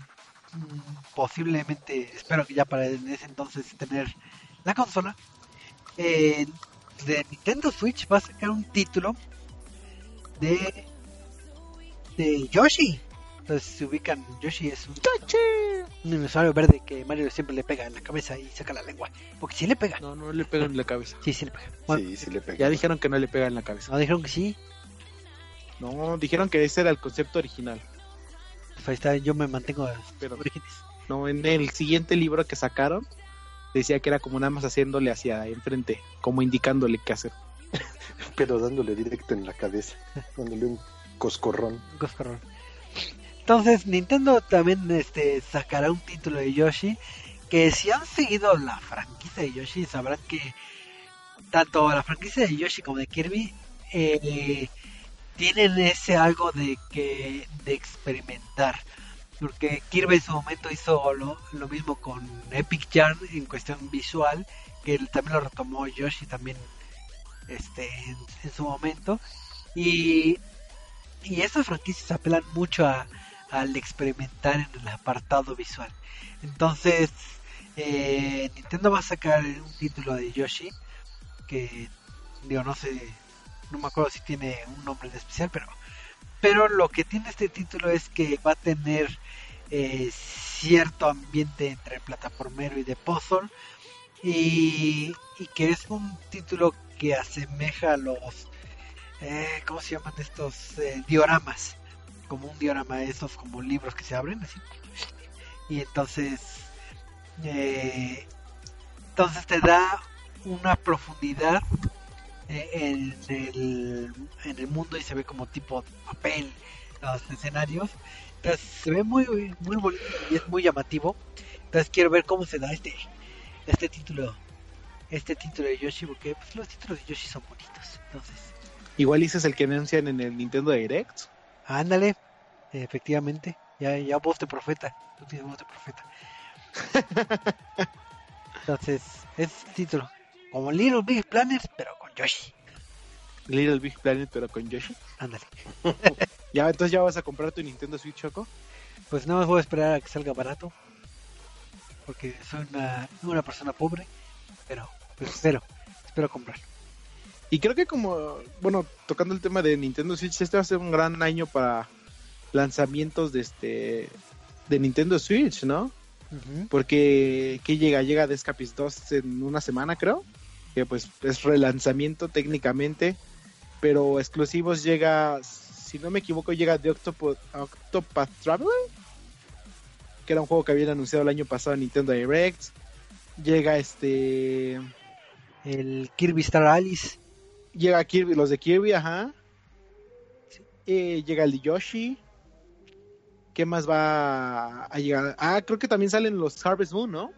posiblemente espero que ya para en ese entonces tener la consola. eh, de Nintendo Switch va a sacar un título de de Yoshi. Entonces se ubican Yoshi es un un dinosaurio verde que Mario siempre le pega en la cabeza y saca la lengua. Porque sí le pega. No, no le pegan en la cabeza. Sí, sí le pega. Bueno, sí, sí le pega. Ya dijeron que no le pegan en la cabeza. no, dijeron que sí. No, dijeron que ese era el concepto original. Ahí está, yo me mantengo Pero- orígenes. No, en el siguiente libro que sacaron decía que era como nada más haciéndole hacia enfrente, como indicándole qué hacer. Pero dándole directo en la cabeza, dándole un coscorrón. Coscorrón. Entonces, Nintendo también este, sacará un título de Yoshi. Que si han seguido la franquicia de Yoshi, sabrán que tanto la franquicia de Yoshi como de Kirby eh, tienen ese algo de que de experimentar. Porque Kirby en su momento hizo lo, lo mismo con Epic Yarn en cuestión visual, que también lo retomó Yoshi también este en, en su momento. Y, y estas franquicias apelan mucho a, al experimentar en el apartado visual. Entonces, eh, Nintendo va a sacar un título de Yoshi que digo no sé no me acuerdo si tiene un nombre en especial pero pero lo que tiene este título es que va a tener eh, cierto ambiente entre plataformero y de puzzle y, y que es un título que asemeja a los eh, ¿cómo se llaman estos eh, dioramas? Como un diorama, esos como libros que se abren así. Y entonces, eh, entonces te da una profundidad en el, en el mundo y se ve como tipo papel los escenarios. Entonces se ve muy, muy bonito y es muy llamativo. Entonces quiero ver cómo se da este, este título, este título de Yoshi, porque pues, los títulos de Yoshi son bonitos. Entonces, Igual ese es el que anuncian en el Nintendo Direct. ándale, efectivamente, ya, ya voz de profeta, tú tienes voz de profeta. Entonces, es el título, como Little Big Planet, pero con Yoshi. Little Big Planet, pero con Yoshi. Ándale. Ya, entonces ya vas a comprar tu Nintendo Switch Choco. Pues no me voy a esperar a que salga barato. Porque soy una, una persona pobre. Pero, pues espero, espero comprar. Y creo que como, bueno, tocando el tema de Nintendo Switch, este va a ser un gran año para lanzamientos de este de Nintendo Switch, ¿no? Porque ¿qué llega? Llega de Escapist 2 en una semana, creo. Que pues es relanzamiento técnicamente. Pero exclusivos llega, si no me equivoco, llega de Octopath, Octopath Traveler. Que era un juego que habían anunciado el año pasado en Nintendo Direct. Llega este. El Kirby Star Alice. Llega Kirby, los de Kirby, ajá. Eh, llega el de Yoshi. ¿Qué más va a llegar? Ah, creo que también salen los Harvest Moon, ¿no?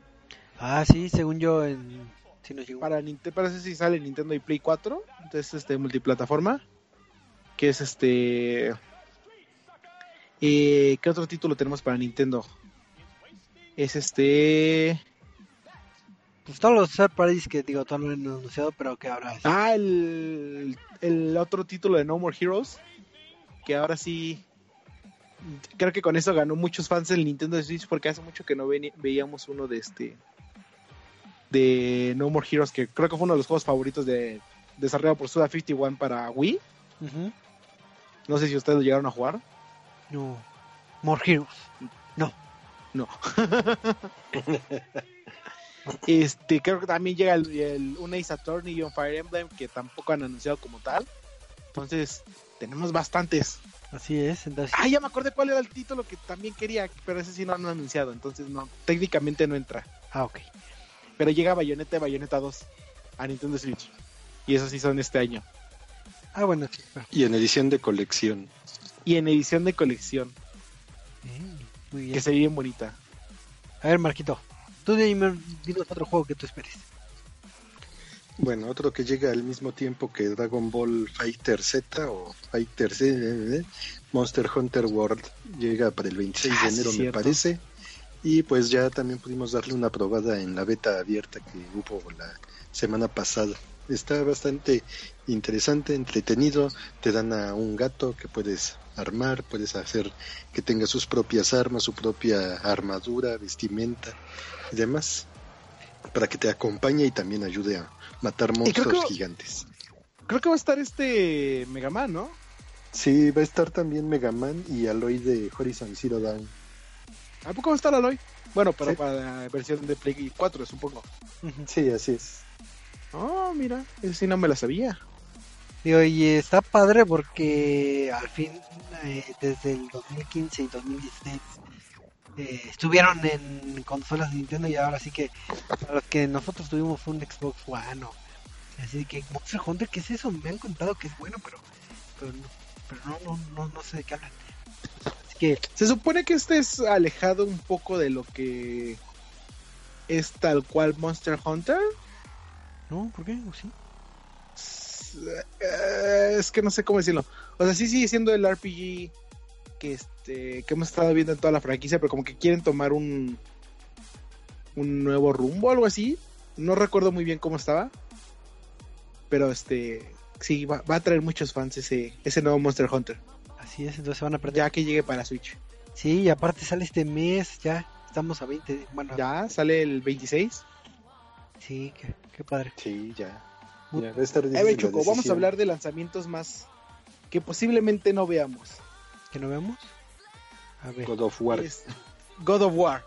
Ah, sí, según yo, en... si nos llegó. Para Nintendo, parece si sale Nintendo y Play 4. Entonces, este, multiplataforma. Que es este. Eh, ¿Qué otro título tenemos para Nintendo? Es este. Pues todos los third parties que digo, lo han anunciado, pero que ahora es. Ah, el, el otro título de No More Heroes. Que ahora sí. Creo que con eso ganó muchos fans del Nintendo Switch. Porque hace mucho que no ve- veíamos uno de este. De No More Heroes. Que creo que fue uno de los juegos favoritos de. Desarrollado por Suda 51 para Wii. No sé si ustedes lo llegaron a jugar. No. More Heroes. No. este, creo que también llega el, el un Ace Attorney y un Fire Emblem que tampoco han anunciado como tal. Entonces, tenemos bastantes. Así es, entonces. Ah, ya me acordé cuál era el título que también quería, pero ese sí no han anunciado, entonces no, técnicamente no entra. Ah, ok. Pero llega Bayonetta y Bayonetta 2 a Nintendo Switch. Y esos sí son este año. Ah, bueno, Y en edición de colección. Y en edición de colección, Mm, muy bien. que se ve bien bonita. A ver, Marquito. Tú dime, dinos otro juego que tú esperes. Bueno, otro que llega al mismo tiempo que Dragon Ball Fighter Z o Fighter Z, eh, Monster Hunter World llega para el 26 Ah, de sí, enero, me cierto. parece. Y pues ya también pudimos darle una probada en la beta abierta que hubo la semana pasada. Está bastante interesante, entretenido. Te dan a un gato que puedes armar, puedes hacer que tenga sus propias armas, su propia armadura, vestimenta y demás. Para que te acompañe y también ayude a matar monstruos que- gigantes. Creo que va a estar este Mega Man, ¿no? Sí, va a estar también Mega Man y Aloy de Horizon Zero Dawn. ¿A poco va a estar Aloy? Bueno, pero Sí. para la versión de Play 4, supongo. Sí, así es. Oh, mira, ese sí no me la sabía. Digo, y está padre porque al fin, eh, desde el 2015 y 2016, eh, estuvieron en consolas de Nintendo y ahora sí que para los que nosotros tuvimos un Xbox One o así que Monster Hunter, ¿qué es eso? Me han contado que es bueno, pero pero no, pero no, no, no, no sé de qué hablan. Que Se supone que este es alejado un poco de lo que es tal cual Monster Hunter. no, ¿por qué? ¿O sí? Eh, Es que no sé cómo decirlo. O sea, sí sigue siendo el RPG que este que hemos estado viendo en toda la franquicia, pero como que quieren tomar un un nuevo rumbo, algo así. No recuerdo muy bien cómo estaba. Pero este sí va, va a traer muchos fans ese ese nuevo Monster Hunter, Así es, entonces se van a aprender. ya que llegue para Switch. Sí, y aparte sale este mes, ya estamos a 20, bueno, Ya sale el 26. sí, qué, qué padre. Sí, ya. Muy- Ya va a estar A ver, Choco, vamos a hablar de lanzamientos más que posiblemente no veamos. ¿Que no vemos? A ver, God of War. Es God of War,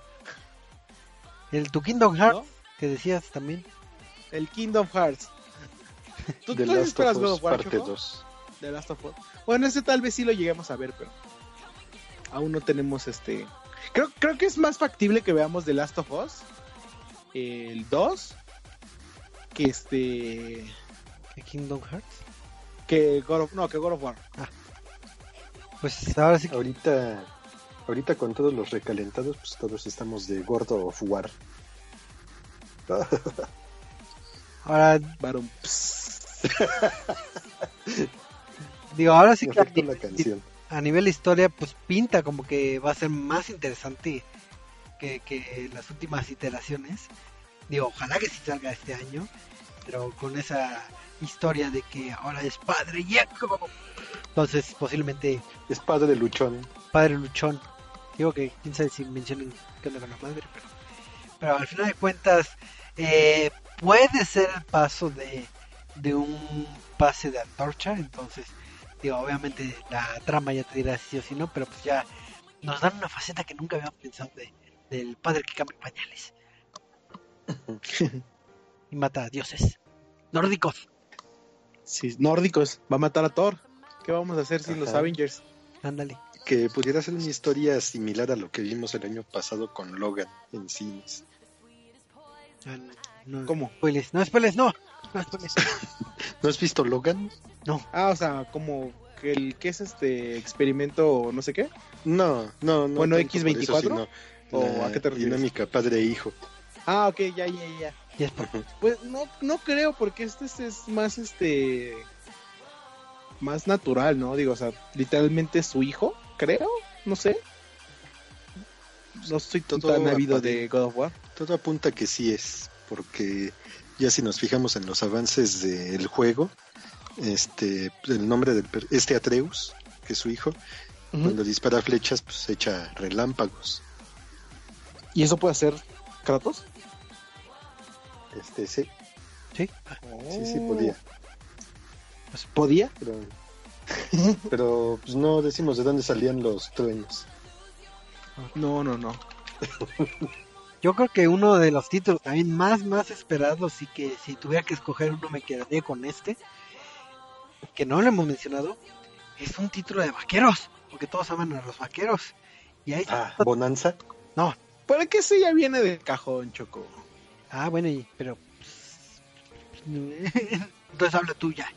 el tu Kingdom Hearts ¿no? que decías también. El Kingdom Hearts. ¿Tú, tú Last esperas God of War, parte Choco? 2. The Last of Us. Bueno, ese tal vez sí lo lleguemos a ver, pero aún no tenemos este. Creo, creo que es más factible que veamos The Last of Us, el 2, que este ¿De Kingdom Hearts? que God of, no, que God of War. Pues ahora sí que Ahorita, ahorita con todos los recalentados, pues todos estamos de gordo of War. ahora Baron, pss. digo, ahora sí que a la nivel, canción. a nivel historia pues pinta como que va a ser más interesante que, que las últimas iteraciones. Digo, ojalá que sí salga este año, pero con esa historia de que ahora es padre Jacob. Entonces, posiblemente Es padre luchón. padre luchón. Digo que quién sabe si mencionan qué onda con la madre, pero, pero al final de cuentas eh, puede ser el paso de, de un pase de antorcha. Entonces, digo, obviamente la trama ya te dirá si sí o si no, pero pues ya nos dan una faceta que nunca habíamos pensado de, del padre que cambia pañales y mata a dioses nórdicos. Sí, nórdicos, va a matar a Thor. ¿Qué vamos a hacer sin los. Avengers? Ándale. Que pudiera ser una historia similar a lo que vimos el año pasado con Logan en cines. Ah, no, no, ¿Cómo? spoilers, no spoilers, no. no. ¿No has visto Logan? Ah, o sea, como que el que es este experimento no sé qué. No, no, no. Bueno, tanto por X24, eso, sino ¿o la a qué te refieres? Dinámica padre-hijo. Ah, ok, ya, ya, ya. Y es por- Pues no, no creo, porque este es, es más este más natural, ¿no? Digo, o sea, literalmente es su hijo, creo, no sé. No soy Todo tan ávido de God of War. Todo apunta que sí es, porque ya si nos fijamos en los avances del juego, este, el nombre del per- este Atreus, que es su hijo, cuando dispara flechas, pues echa relámpagos. ¿Y eso puede hacer Kratos? Este, sí, Sí. sí, sí podía. Pues, ¿Podía? Pero, pero pues no decimos de dónde salían los truenos. No, no, no. Yo creo que uno de los títulos también más, más esperados y que si tuviera que escoger uno me quedaría con este, que no lo hemos mencionado, es un título de vaqueros, porque todos aman a los vaqueros. Y ahí Ah, Bonanza. no, ¿Para qué ese ya viene de cajón, Choco? ah bueno, y- pero entonces habla tú ya.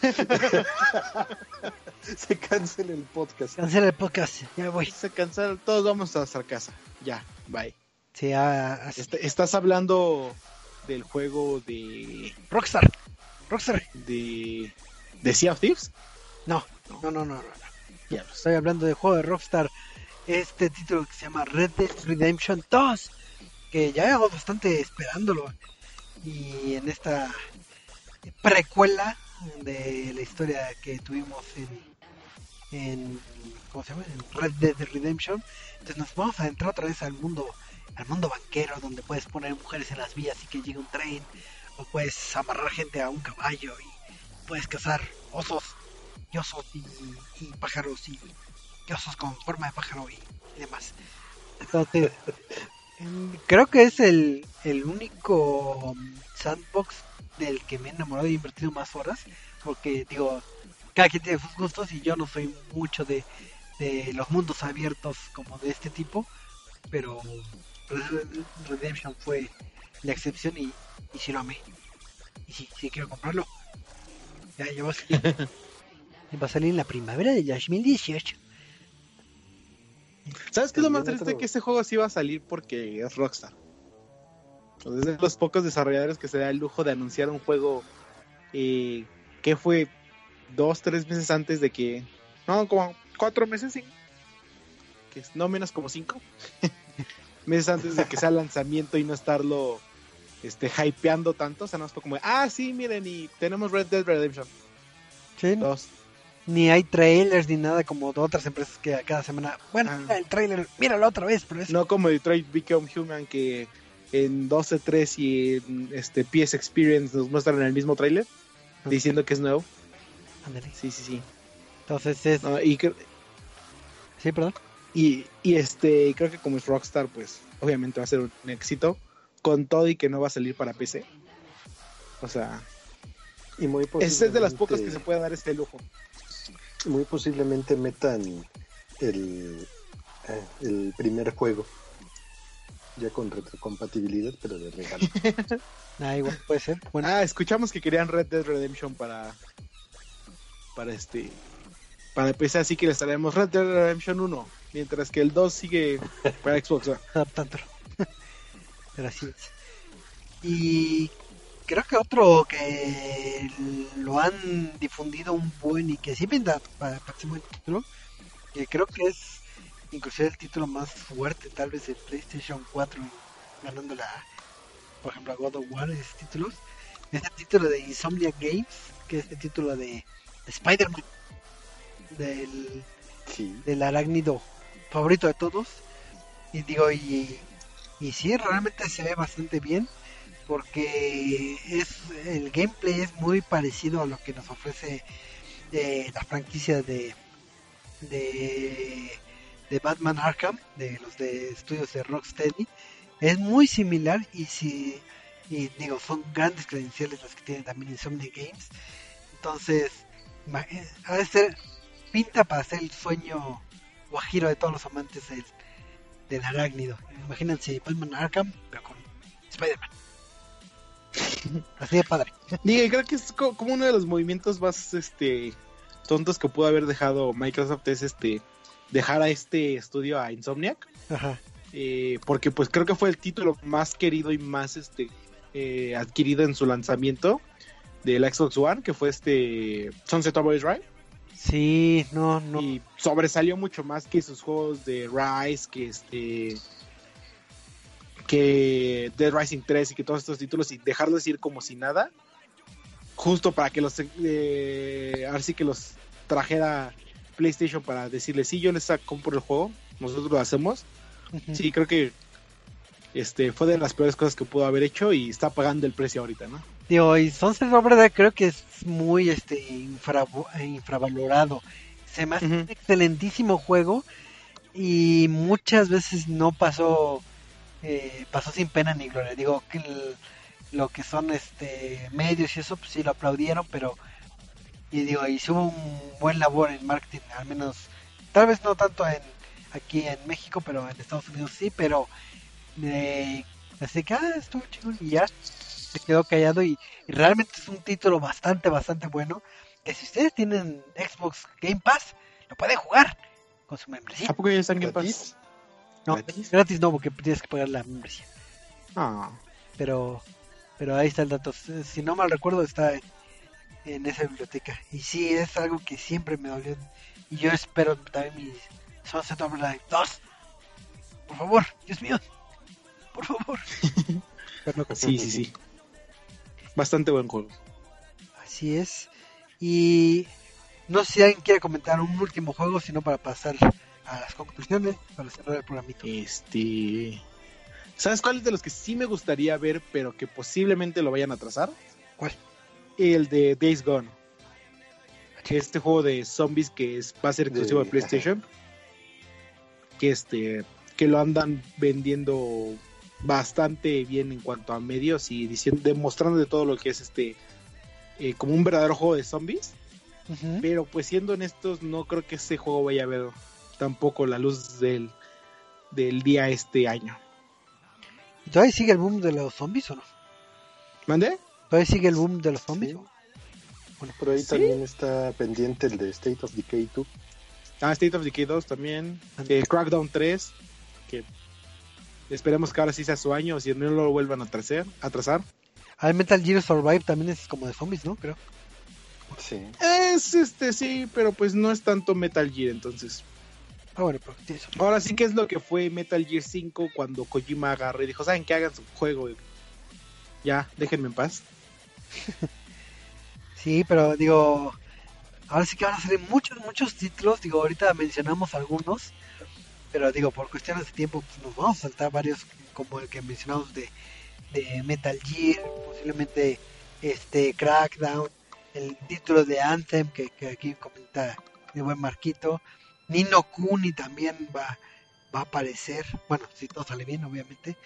Se cancela el podcast. cancela el podcast, ya voy. Se cansaron, todos vamos a nuestra casa. Ya, bye. Sí, ah, Est- estás hablando del juego de Rockstar, Rockstar, de de Sea of Thieves. no, no, no, no, no. Ya Estoy hablando del juego de Rockstar. Este título que se llama Red Dead Redemption 2. Que ya llevamos bastante esperándolo. Y en esta precuela de la historia que tuvimos en, en ¿cómo se llama? En Red Dead Redemption. Entonces nos vamos a adentrar otra vez al mundo al mundo banquero donde puedes poner mujeres en las vías y que llegue un tren o puedes amarrar gente a un caballo y puedes cazar osos y osos y, y pájaros y, y osos con forma de pájaro y, y demás. Entonces, em, creo que es el, el único mm, sandbox del que me he enamorado y he invertido más horas, porque digo, cada quien tiene sus gustos y yo no soy mucho de, de los mundos abiertos como de este tipo, pero Redemption fue la excepción y, y sí lo amé. Y sí, sí quiero comprarlo. Ya, ya va a salir. va a salir en la primavera del 2018. ¿Sabes qué es lo más triste? otro- Que este juego sí va a salir porque es Rockstar. Es de los pocos desarrolladores que se da el lujo de anunciar un juego eh, que fue dos, tres meses antes de que... No, como cuatro meses, sí. Que es no menos como cinco. meses antes de que sea lanzamiento y no estarlo este, hypeando tanto. O sea, no fue como, ah, sí, miren, y tenemos Red Dead Redemption Sí. 2. Ni hay trailers ni nada como de otras empresas que a cada semana. Bueno, Ah. mira el trailer, míralo otra vez, pero es. No como Detroit Become Human que en 12.3 y en este PS Experience nos muestran el mismo tráiler diciendo que es nuevo. Ándale. Sí, sí, sí. Entonces es. No, y, cre- Sí, perdón. y, y este creo que como es Rockstar, pues obviamente va a ser un éxito con todo y que no va a salir para PC. O sea, Y muy es de las pocas que se puede dar este lujo. Muy posiblemente metan el, eh, el primer juego ya con retrocompatibilidad, pero de regalo. Ah, igual puede ser. Bueno, Ah, escuchamos que querían Red Dead Redemption para. Para este. Para PC, así que les traemos Red Dead Redemption 1. Mientras que el 2 sigue para Xbox adaptándolo. Es. Y creo que otro que lo han difundido un buen y que sí pinta para el próximo título, que creo que es inclusive el título más fuerte tal vez de PlayStation 4 ganando la por ejemplo a God of War esos títulos es el título de Insomnia Games que es el título de Spider-Man del Sí. del arácnido favorito de todos. Y digo, y, y sí, realmente se ve bastante bien. Porque es el gameplay es muy parecido a lo que nos ofrece eh, la franquicia de, de de Batman Arkham, de los de estudios de Rocksteady. Es muy similar y si y digo, son grandes credenciales las que tiene también Insomnia Games. Entonces, ha de ser pinta para ser el sueño guajiro de todos los amantes del, del arácnido. Imagínense Batman Arkham, pero con Spider-Man. Así de padre. Digo, y creo que es co- como uno de los movimientos más este tontos que pudo haber dejado Microsoft es este dejar a este estudio a Insomniac. Ajá. eh, porque pues creo que fue el título más querido y más este eh, adquirido en su lanzamiento de la Xbox One, que fue este Sunset Overdrive. Sí, no, no. Y sobresalió mucho más que sus juegos de Rise, que este que Dead Rising 3 y que todos estos títulos y dejarlos ir como si nada justo para que los eh, ahora sí que los trajera PlayStation para decirle sí yo les compro el juego nosotros lo hacemos sí creo que este fue de las peores cosas que pudo haber hecho y está pagando el precio ahorita no Digo, y Sunset Overdrive creo que es muy este infra- infravalorado. Se me hace un excelentísimo juego y muchas veces no pasó eh, pasó sin pena ni gloria. Digo que el- lo que son este medios y eso pues sí lo aplaudieron, pero y digo, y hubo un buen labor en marketing, al menos tal vez no tanto en aquí en México, pero en Estados Unidos sí, pero eh, así que ah, estuvo chido y ya se quedó callado y, y realmente es un título bastante, bastante bueno. Que si ustedes tienen Xbox Game Pass, lo pueden jugar con su membresía. ¿A poco ya están en Game ¿Gratis? Pass? No, gratis? gratis no, porque tienes que pagar la membresía. Ah, Pero, pero ahí está el dato. Si no mal recuerdo, está en, en esa biblioteca. Y sí, es algo que siempre me dolió. Y yo espero también mi Sunset Overdrive 2. Por favor, Dios mío. Por favor. Pero no, sí, sí, sí. Bastante buen juego. Así es. Y no sé si alguien quiere comentar un último juego, sino para pasar a las conclusiones, para cerrar el programito. Este. ¿Sabes cuál es de los que sí me gustaría ver, pero que posiblemente lo vayan a trazar? ¿Cuál? El de Days Gone. Este juego de zombies que es, va a ser exclusivo de, De- PlayStation. Que este. Que lo andan vendiendo bastante bien en cuanto a medios y diciendo, demostrando de todo lo que es este. eh, como un verdadero juego de zombies. Pero pues siendo honestos, no creo que ese juego vaya a ver tampoco la luz del, del día este año. ¿Y ¿Todavía sigue el boom de los zombies o no? ¿Mande? ¿Todavía sigue el boom de los zombies? Sí. Bueno, Por ahí ¿Sí? también está pendiente el de State of Decay 2. Ah, State of Decay 2 también. Eh, Crackdown 3. Que esperemos que ahora sí sea su año. Si no lo vuelvan a trazar. A trazar. Ah, Metal Gear Survive también es como de zombies, ¿no? Creo. Sí. Es este sí, pero pues no es tanto Metal Gear entonces. Ah, bueno, pero eso. Ahora sí que es lo que fue Metal Gear 5 cuando Kojima agarró y dijo, ¿saben qué? Hagan su juego. Ya, déjenme en paz. Sí, pero digo, ahora sí que van a salir muchos, muchos títulos. Digo, ahorita mencionamos algunos, pero digo, por cuestiones de tiempo, pues nos vamos a saltar varios, como el que mencionamos de, de Metal Gear, posiblemente este Crackdown, el título de Anthem, que, que aquí comenta mi buen Marquito. Nino Kuni también va, va a aparecer, bueno, si todo sale bien, obviamente.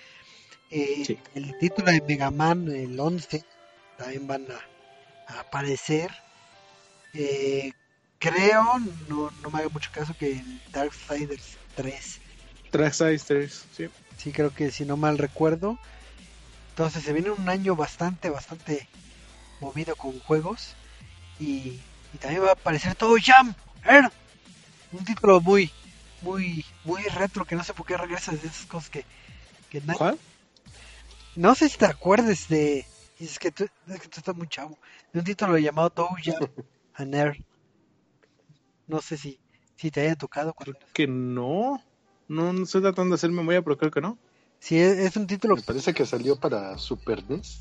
Eh, Sí. El título de Mega Man, el 11, también van a, a aparecer. Eh, creo, no, no me haga mucho caso, que el Darksiders 3 Tracksisters, sí. Sí, creo que si no mal recuerdo. Entonces se viene un año bastante, bastante movido con juegos. Y, y también va a aparecer todo Jam. Un título muy, muy, muy retro que no sé por qué regresas de esas cosas que, ¿Cuál? No sé si te acuerdes de. Es que tú, es que tú estás muy chavo. De un título llamado Toe Jam and. No sé si, si te haya tocado. cuando- Que no. No, no estoy tratando de hacer memoria, pero creo que no. Sí, es, es un título Me parece que salió para Super NES.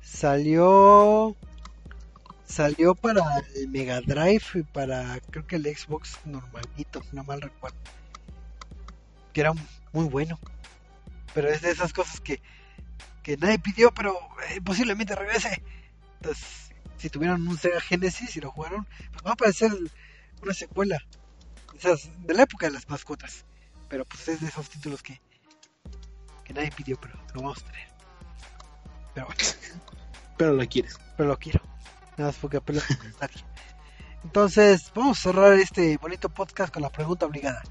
Salió. Salió para el Mega Drive y para creo que el Xbox normalito, no mal recuerdo. Que era muy bueno. Pero es de esas cosas que, que nadie pidió, pero eh, posiblemente regrese. Entonces, si tuvieron un Sega Genesis y lo jugaron, pues va a aparecer una secuela. Esas, de la época de las mascotas. Pero pues es de esos títulos que, que nadie pidió, pero lo vamos a tener. Pero bueno Pero la quieres. pero lo quiero. Nada más porque apelo a. Entonces, vamos a cerrar este bonito podcast con la pregunta obligada.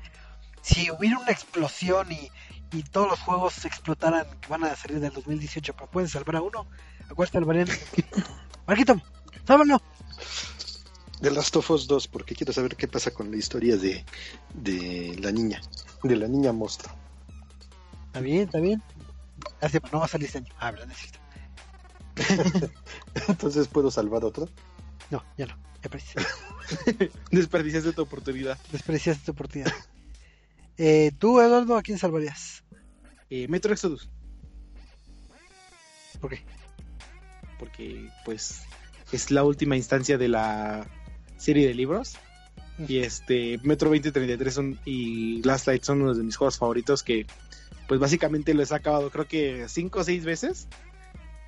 Si hubiera una explosión y, y todos los juegos explotaran que van a salir del 2018, pero pueden salvar a uno, ¿a cuál salvarían? Marquito, sálvalo. The Last of Us 2, porque quiero saber qué pasa con la historia de, de la niña, de la niña monstruo. Está bien, está bien. Así, no va a salir este año. Ah, verdad, necesito. Entonces puedo salvar otro. No, ya no. Desperdiciaste tu oportunidad. Despreciaste tu oportunidad. Eh, Tú, Eduardo, ¿a quién salvarías? Eh, Metro Exodus. ¿Por qué? Porque, pues, es la última instancia de la serie de libros. Y este, Metro 2033 son, y Last Light son uno de mis juegos favoritos que, pues básicamente los he acabado creo que cinco o seis veces.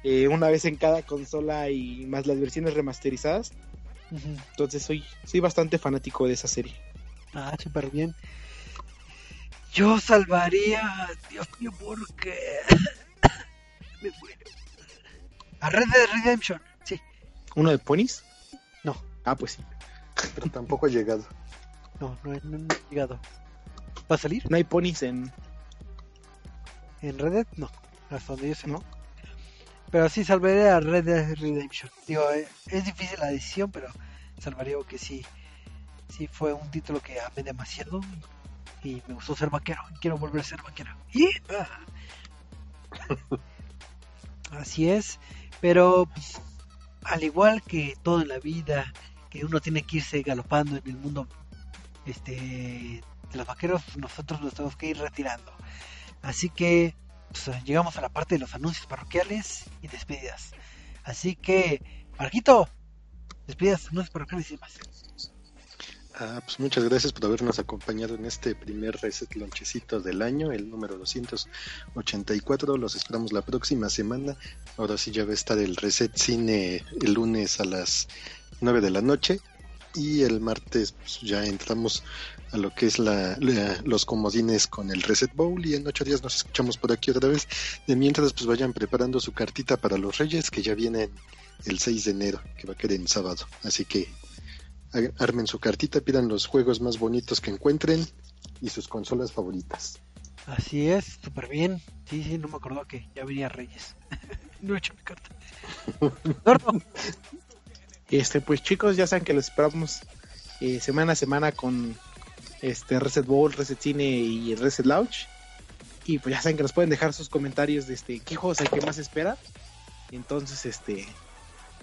Eh, una vez en cada consola y más las versiones remasterizadas. Entonces soy, soy bastante fanático de esa serie. Ah, súper bien. Yo salvaría, Dios mío, porque me muero. A Red Dead Redemption, sí. ¿Uno de Ponies? No. Ah, pues sí. Pero tampoco ha llegado. No, no, he- no, no he llegado. ¿Va a salir? No hay Ponies en... ¿En Red Dead? No, hasta donde yo sé, no. Pero sí salvaré a Red Dead Redemption. Digo, eh, es difícil la decisión, pero salvaría que sí, sí fue un título que amé demasiado y me gustó ser vaquero. y Quiero volver a ser vaquero. ¡Y! ah. Así es, pero pues, al igual que todo en la vida, que uno tiene que irse galopando en el mundo este de los vaqueros, nosotros nos tenemos que ir retirando. Así que pues, llegamos a la parte de los anuncios parroquiales y despedidas. Así que, Marquito, despedidas, anuncios parroquiales y demás. Ah, pues muchas gracias por habernos acompañado en este primer reset lonchecito del año, el número 284. Los esperamos la próxima semana. Ahora sí ya va a estar el reset cine el lunes a las 9 de la noche. Y el martes pues, ya entramos a lo que es la, la- los comodines con el Reset Bowl. Y en ocho días nos escuchamos por aquí otra vez. De mientras, pues vayan preparando su cartita para los Reyes, que ya vienen el 6 de enero, que va a caer en sábado. Así que Ar- armen su cartita, pidan los juegos más bonitos que encuentren y sus consolas favoritas. Así es, súper bien. Sí, sí, no me acordaba que ya venía Reyes. no he hecho mi carta. Este, pues chicos, ya saben que los esperamos eh, semana a semana con este Reset Bowl, Reset Cine y Reset Lounge. Y pues ya saben que nos pueden dejar sus comentarios de este qué juegos hay que más espera. Entonces, este,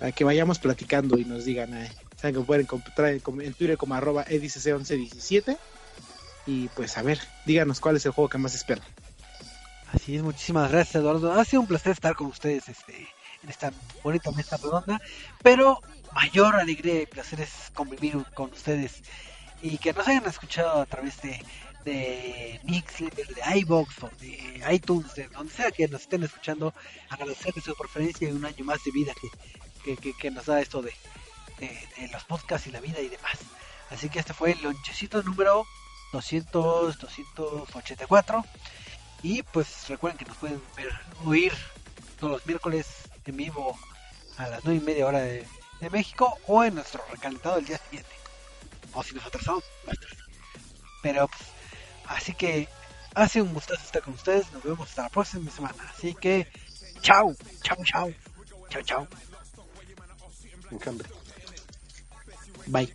a que vayamos platicando y nos digan, eh, saben que pueden encontrar en, en Twitter como arroba edicc1117. Y pues a ver, díganos cuál es el juego que más esperan. Así es, muchísimas gracias Eduardo. Ha sido un placer estar con ustedes este, en esta bonita mesa redonda, pero mayor alegría y placer es convivir con ustedes y que nos hayan escuchado a través de, de de iBox o de iTunes, de donde sea que nos estén escuchando, agradecerles su preferencia y un año más de vida que, que, que- nos da esto de, de, de los podcasts y la vida y demás. Así que este fue el lonchecito número 200, 284. Y pues recuerden que nos pueden ver, oír todos los miércoles en vivo a las 9 y media hora de, de México o en nuestro recalentado del día siguiente. O si nos atrasamos. Pero pues, así que Ha sido un gustazo estar con ustedes. Nos vemos hasta la próxima semana. Así que, chao, chao, chao, chao, chao. Bye.